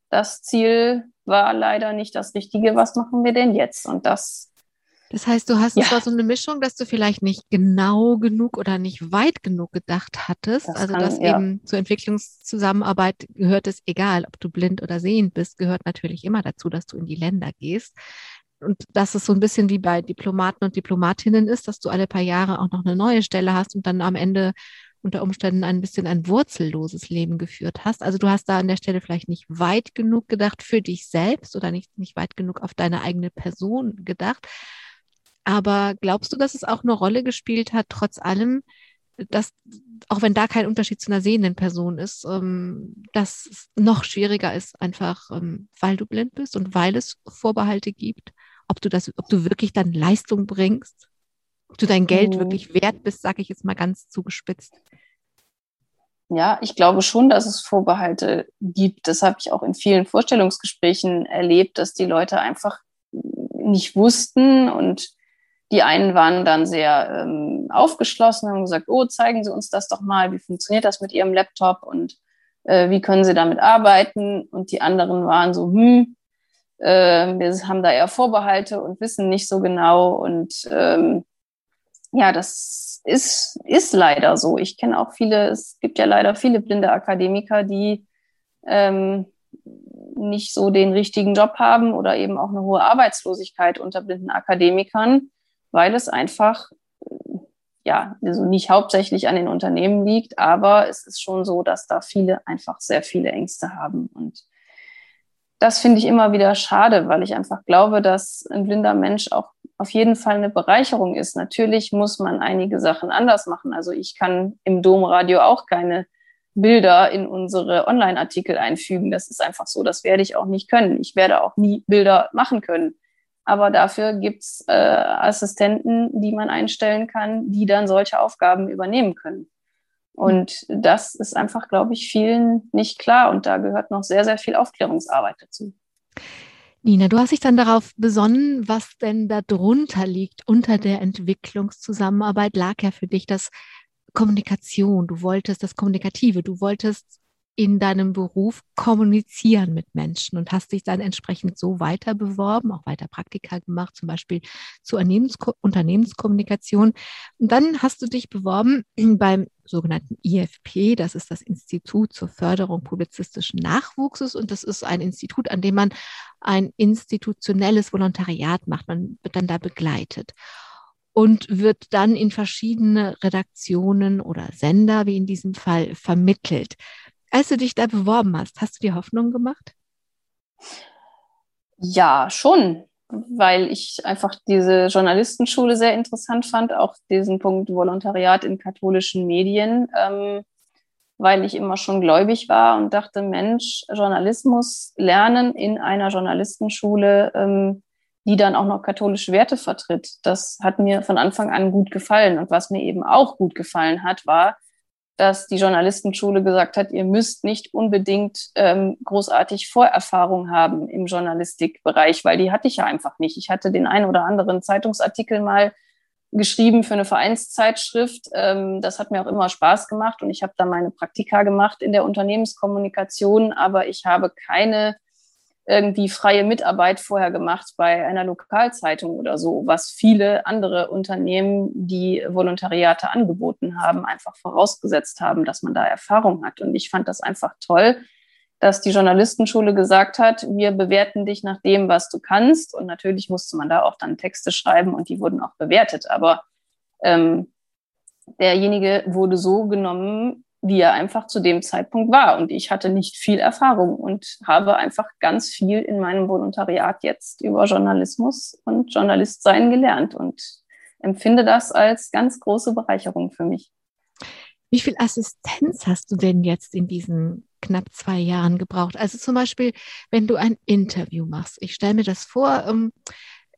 S3: das Ziel war leider nicht das Richtige. Was machen wir denn jetzt? Und das
S2: das heißt, du hast, ja. es war so eine Mischung, dass du vielleicht nicht genau genug oder nicht weit genug gedacht hattest. Das also, kann, dass ja. eben zur Entwicklungszusammenarbeit gehört es, egal ob du blind oder sehend bist, gehört natürlich immer dazu, dass du in die Länder gehst. und dass es so ein bisschen wie bei Diplomaten und Diplomatinnen ist, dass du alle paar Jahre auch noch eine neue Stelle hast und dann am Ende unter Umständen ein bisschen ein wurzelloses Leben geführt hast. Also du hast da an der Stelle vielleicht nicht weit genug gedacht für dich selbst oder nicht, nicht weit genug auf deine eigene Person gedacht. Aber glaubst du, dass es auch eine Rolle gespielt hat, trotz allem, dass, auch wenn da kein Unterschied zu einer sehenden Person ist, ähm, dass es noch schwieriger ist, einfach ähm, weil du blind bist und weil es Vorbehalte gibt, ob du das, ob du wirklich dann Leistung bringst, ob du dein Geld mhm. wirklich wert bist, sage ich jetzt mal ganz zugespitzt.
S3: Ja, ich glaube schon, dass es Vorbehalte gibt. Das habe ich auch in vielen Vorstellungsgesprächen erlebt, dass die Leute einfach nicht wussten und die einen waren dann sehr ähm, aufgeschlossen, haben gesagt, oh, zeigen Sie uns das doch mal, wie funktioniert das mit Ihrem Laptop und äh, wie können Sie damit arbeiten? Und die anderen waren so, hm, äh, wir haben da eher Vorbehalte und wissen nicht so genau. Und ähm, ja, das ist, ist leider so. Ich kenne auch viele, es gibt ja leider viele blinde Akademiker, die ähm, nicht so den richtigen Job haben oder eben auch eine hohe Arbeitslosigkeit unter blinden Akademikern weil es einfach ja, also nicht hauptsächlich an den Unternehmen liegt, aber es ist schon so, dass da viele einfach sehr viele Ängste haben. Und das finde ich immer wieder schade, weil ich einfach glaube, dass ein blinder Mensch auch auf jeden Fall eine Bereicherung ist. Natürlich muss man einige Sachen anders machen. Also ich kann im Domradio auch keine Bilder in unsere Online-Artikel einfügen. Das ist einfach so. Das werde ich auch nicht können. Ich werde auch nie Bilder machen können. Aber dafür gibt's äh, Assistenten, die man einstellen kann, die dann solche Aufgaben übernehmen können. Und das ist einfach, glaube ich, vielen nicht klar. Und da gehört noch sehr, sehr viel Aufklärungsarbeit dazu.
S2: Nina, du hast dich dann darauf besonnen, was denn darunter liegt unter der Entwicklungszusammenarbeit. Lag ja für dich das Kommunikation. Du wolltest das Kommunikative. Du wolltest in deinem Beruf kommunizieren mit Menschen und hast dich dann entsprechend so weiter beworben, auch weiter Praktika gemacht, zum Beispiel zur Unternehmenskommunikation. Und dann hast du dich beworben beim sogenannten IFP, das ist das Institut zur Förderung publizistischen Nachwuchses und das ist ein Institut, an dem man ein institutionelles Volontariat macht. Man wird dann da begleitet und wird dann in verschiedene Redaktionen oder Sender, wie in diesem Fall, vermittelt. Als du dich da beworben hast, hast du dir Hoffnung gemacht?
S3: Ja, schon, weil ich einfach diese Journalistenschule sehr interessant fand, auch diesen Punkt Volontariat in katholischen Medien, ähm, weil ich immer schon gläubig war und dachte, Mensch, Journalismus lernen in einer Journalistenschule, ähm, die dann auch noch katholische Werte vertritt. Das hat mir von Anfang an gut gefallen. Und was mir eben auch gut gefallen hat, war, dass die Journalistenschule gesagt hat, ihr müsst nicht unbedingt ähm, großartig Vorerfahrung haben im Journalistikbereich, weil die hatte ich ja einfach nicht. Ich hatte den einen oder anderen Zeitungsartikel mal geschrieben für eine Vereinszeitschrift. Ähm, das hat mir auch immer Spaß gemacht und ich habe da meine Praktika gemacht in der Unternehmenskommunikation, aber ich habe keine irgendwie freie Mitarbeit vorher gemacht bei einer Lokalzeitung oder so, was viele andere Unternehmen, die Volontariate angeboten haben, einfach vorausgesetzt haben, dass man da Erfahrung hat. Und ich fand das einfach toll, dass die Journalistenschule gesagt hat, wir bewerten dich nach dem, was du kannst. Und natürlich musste man da auch dann Texte schreiben und die wurden auch bewertet. Aber ähm, derjenige wurde so genommen, wie er einfach zu dem Zeitpunkt war. Und ich hatte nicht viel Erfahrung und habe einfach ganz viel in meinem Volontariat jetzt über Journalismus und Journalistsein gelernt und empfinde das als ganz große Bereicherung für mich.
S2: Wie viel Assistenz hast du denn jetzt in diesen knapp zwei Jahren gebraucht? Also zum Beispiel, wenn du ein Interview machst. Ich stelle mir das vor, ähm,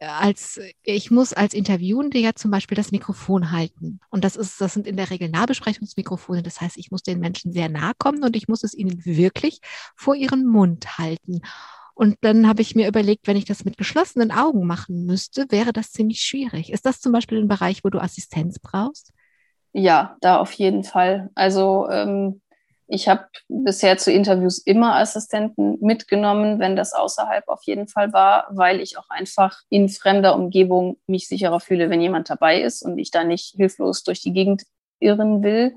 S2: als ich muss als Interviewende ja zum Beispiel das Mikrofon halten. Und das ist, das sind in der Regel Nahbesprechungsmikrofone. Das heißt, ich muss den Menschen sehr nahe kommen und ich muss es ihnen wirklich vor ihren Mund halten. Und dann habe ich mir überlegt, wenn ich das mit geschlossenen Augen machen müsste, wäre das ziemlich schwierig. Ist das zum Beispiel ein Bereich, wo du Assistenz brauchst?
S3: Ja, da auf jeden Fall. Also ähm, ich habe bisher zu Interviews immer Assistenten mitgenommen, wenn das außerhalb auf jeden Fall war, weil ich auch einfach in fremder Umgebung mich sicherer fühle, wenn jemand dabei ist und ich da nicht hilflos durch die Gegend irren will.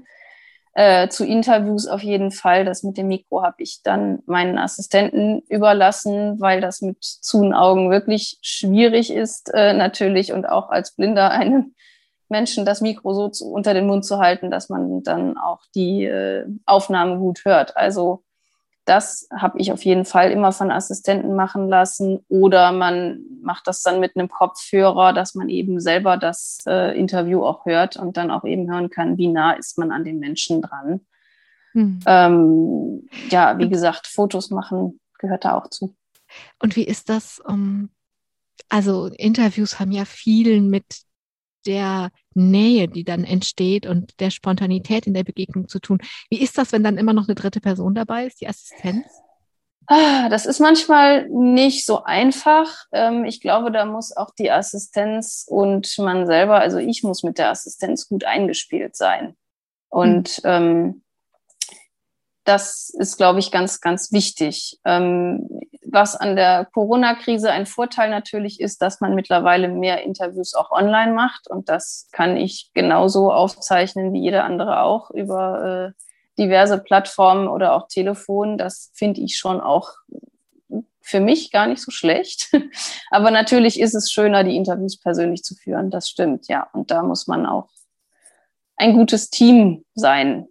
S3: Äh, zu Interviews auf jeden Fall. Das mit dem Mikro habe ich dann meinen Assistenten überlassen, weil das mit zu Augen wirklich schwierig ist, äh, natürlich und auch als Blinder einem Menschen das Mikro so zu, unter den Mund zu halten, dass man dann auch die äh, Aufnahme gut hört. Also das habe ich auf jeden Fall immer von Assistenten machen lassen. Oder man macht das dann mit einem Kopfhörer, dass man eben selber das äh, Interview auch hört und dann auch eben hören kann, wie nah ist man an den Menschen dran. Hm. Ähm, ja, wie gesagt, Fotos machen gehört da auch zu.
S2: Und wie ist das? Um, ähm, also Interviews haben ja vielen mit der Nähe, die dann entsteht und der Spontanität in der Begegnung zu tun. Wie ist das, wenn dann immer noch eine dritte Person dabei ist, die Assistenz?
S3: Ah, das ist manchmal nicht so einfach. Ähm, ich glaube, da muss auch die Assistenz und man selber, also ich muss mit der Assistenz gut eingespielt sein. Und mhm. ähm, das ist, glaube ich, ganz, ganz wichtig. Ähm, was an der Corona-Krise ein Vorteil natürlich ist, dass man mittlerweile mehr Interviews auch online macht. Und das kann ich genauso aufzeichnen wie jeder andere auch über äh, diverse Plattformen oder auch Telefon. Das finde ich schon auch für mich gar nicht so schlecht. Aber natürlich ist es schöner, die Interviews persönlich zu führen. Das stimmt, ja. Und da muss man auch ein gutes Team sein.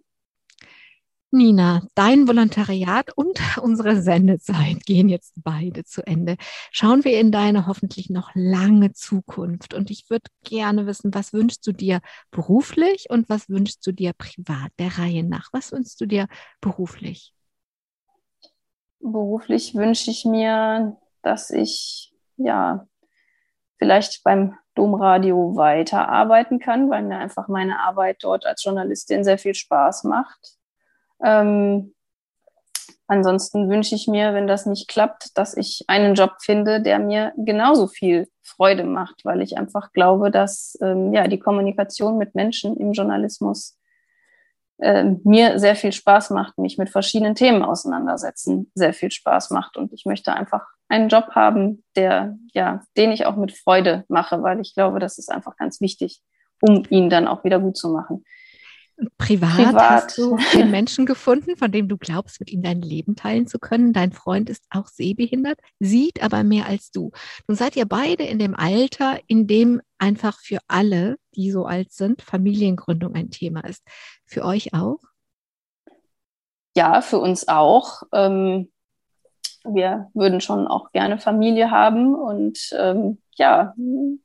S2: Nina, dein Volontariat und unsere Sendezeit gehen jetzt beide zu Ende. Schauen wir in deine hoffentlich noch lange Zukunft. Und ich würde gerne wissen, was wünschst du dir beruflich und was wünschst du dir privat, der Reihe nach? Was wünschst du dir beruflich?
S3: Beruflich wünsche ich mir, dass ich ja vielleicht beim Domradio weiterarbeiten kann, weil mir einfach meine Arbeit dort als Journalistin sehr viel Spaß macht ähm, ansonsten wünsche ich mir, wenn das nicht klappt, dass ich einen Job finde, der mir genauso viel Freude macht, weil ich einfach glaube, dass ähm, ja, die Kommunikation mit Menschen im Journalismus äh, mir sehr viel Spaß macht, mich mit verschiedenen Themen auseinandersetzen, sehr viel Spaß macht. Und ich möchte einfach einen Job haben, der, ja, den ich auch mit Freude mache, weil ich glaube, das ist einfach ganz wichtig, um ihn dann auch wieder gut zu machen.
S2: Privat, Privat, hast du den Menschen gefunden, von dem du glaubst, mit ihm dein Leben teilen zu können. Dein Freund ist auch sehbehindert, sieht aber mehr als du. Nun seid ihr beide in dem Alter, in dem einfach für alle, die so alt sind, Familiengründung ein Thema ist. Für euch auch?
S3: Ja, für uns auch. Ähm, wir würden schon auch gerne Familie haben. Und ähm, ja,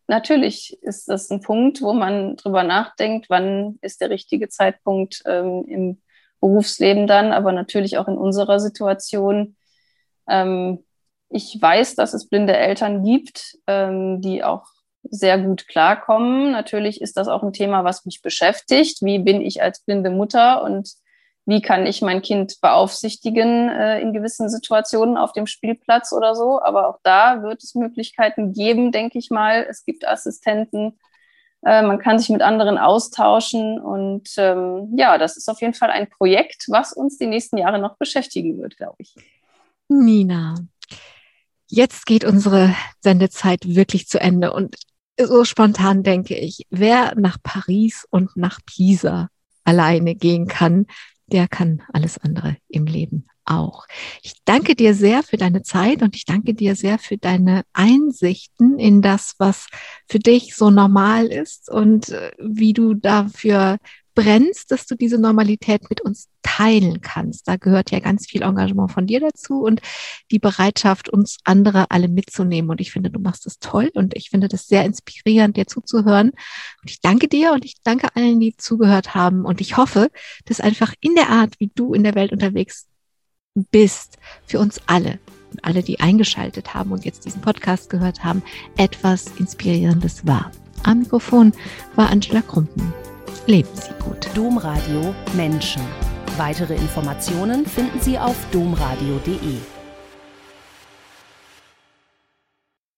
S3: natürlich ist das ein Punkt, wo man drüber nachdenkt, wann ist der richtige Zeitpunkt ähm, im Berufsleben dann, aber natürlich auch in unserer Situation. Ähm, ich weiß, dass es blinde Eltern gibt, ähm, die auch sehr gut klarkommen. Natürlich ist das auch ein Thema, was mich beschäftigt. Wie bin ich als blinde Mutter und wie kann ich mein Kind beaufsichtigen äh, in gewissen Situationen auf dem Spielplatz oder so. Aber auch da wird es Möglichkeiten geben, denke ich mal. Es gibt Assistenten, äh, man kann sich mit anderen austauschen. Und ähm, ja, das ist auf jeden Fall ein Projekt, was uns die nächsten Jahre noch beschäftigen wird, glaube ich.
S2: Nina, jetzt geht unsere Sendezeit wirklich zu Ende. Und so spontan denke ich, wer nach Paris und nach Pisa alleine gehen kann, der kann alles andere im Leben auch. Ich danke dir sehr für deine Zeit und ich danke dir sehr für deine Einsichten in das, was für dich so normal ist und äh, wie du dafür brennst, dass du diese Normalität mit uns teilen kannst. Da gehört ja ganz viel Engagement von dir dazu und die Bereitschaft, uns andere alle mitzunehmen. Und ich finde, du machst das toll und ich finde das sehr inspirierend, dir zuzuhören. Und ich danke dir und ich danke allen, die zugehört haben. Und ich hoffe, dass einfach in der Art, wie du in der Welt unterwegs bist, für uns alle und alle, die eingeschaltet haben und jetzt diesen Podcast gehört haben, etwas Inspirierendes war. Am Mikrofon war Angela Krumpen. Leben Sie gut.
S1: Domradio Menschen. Weitere Informationen finden Sie auf domradio.de.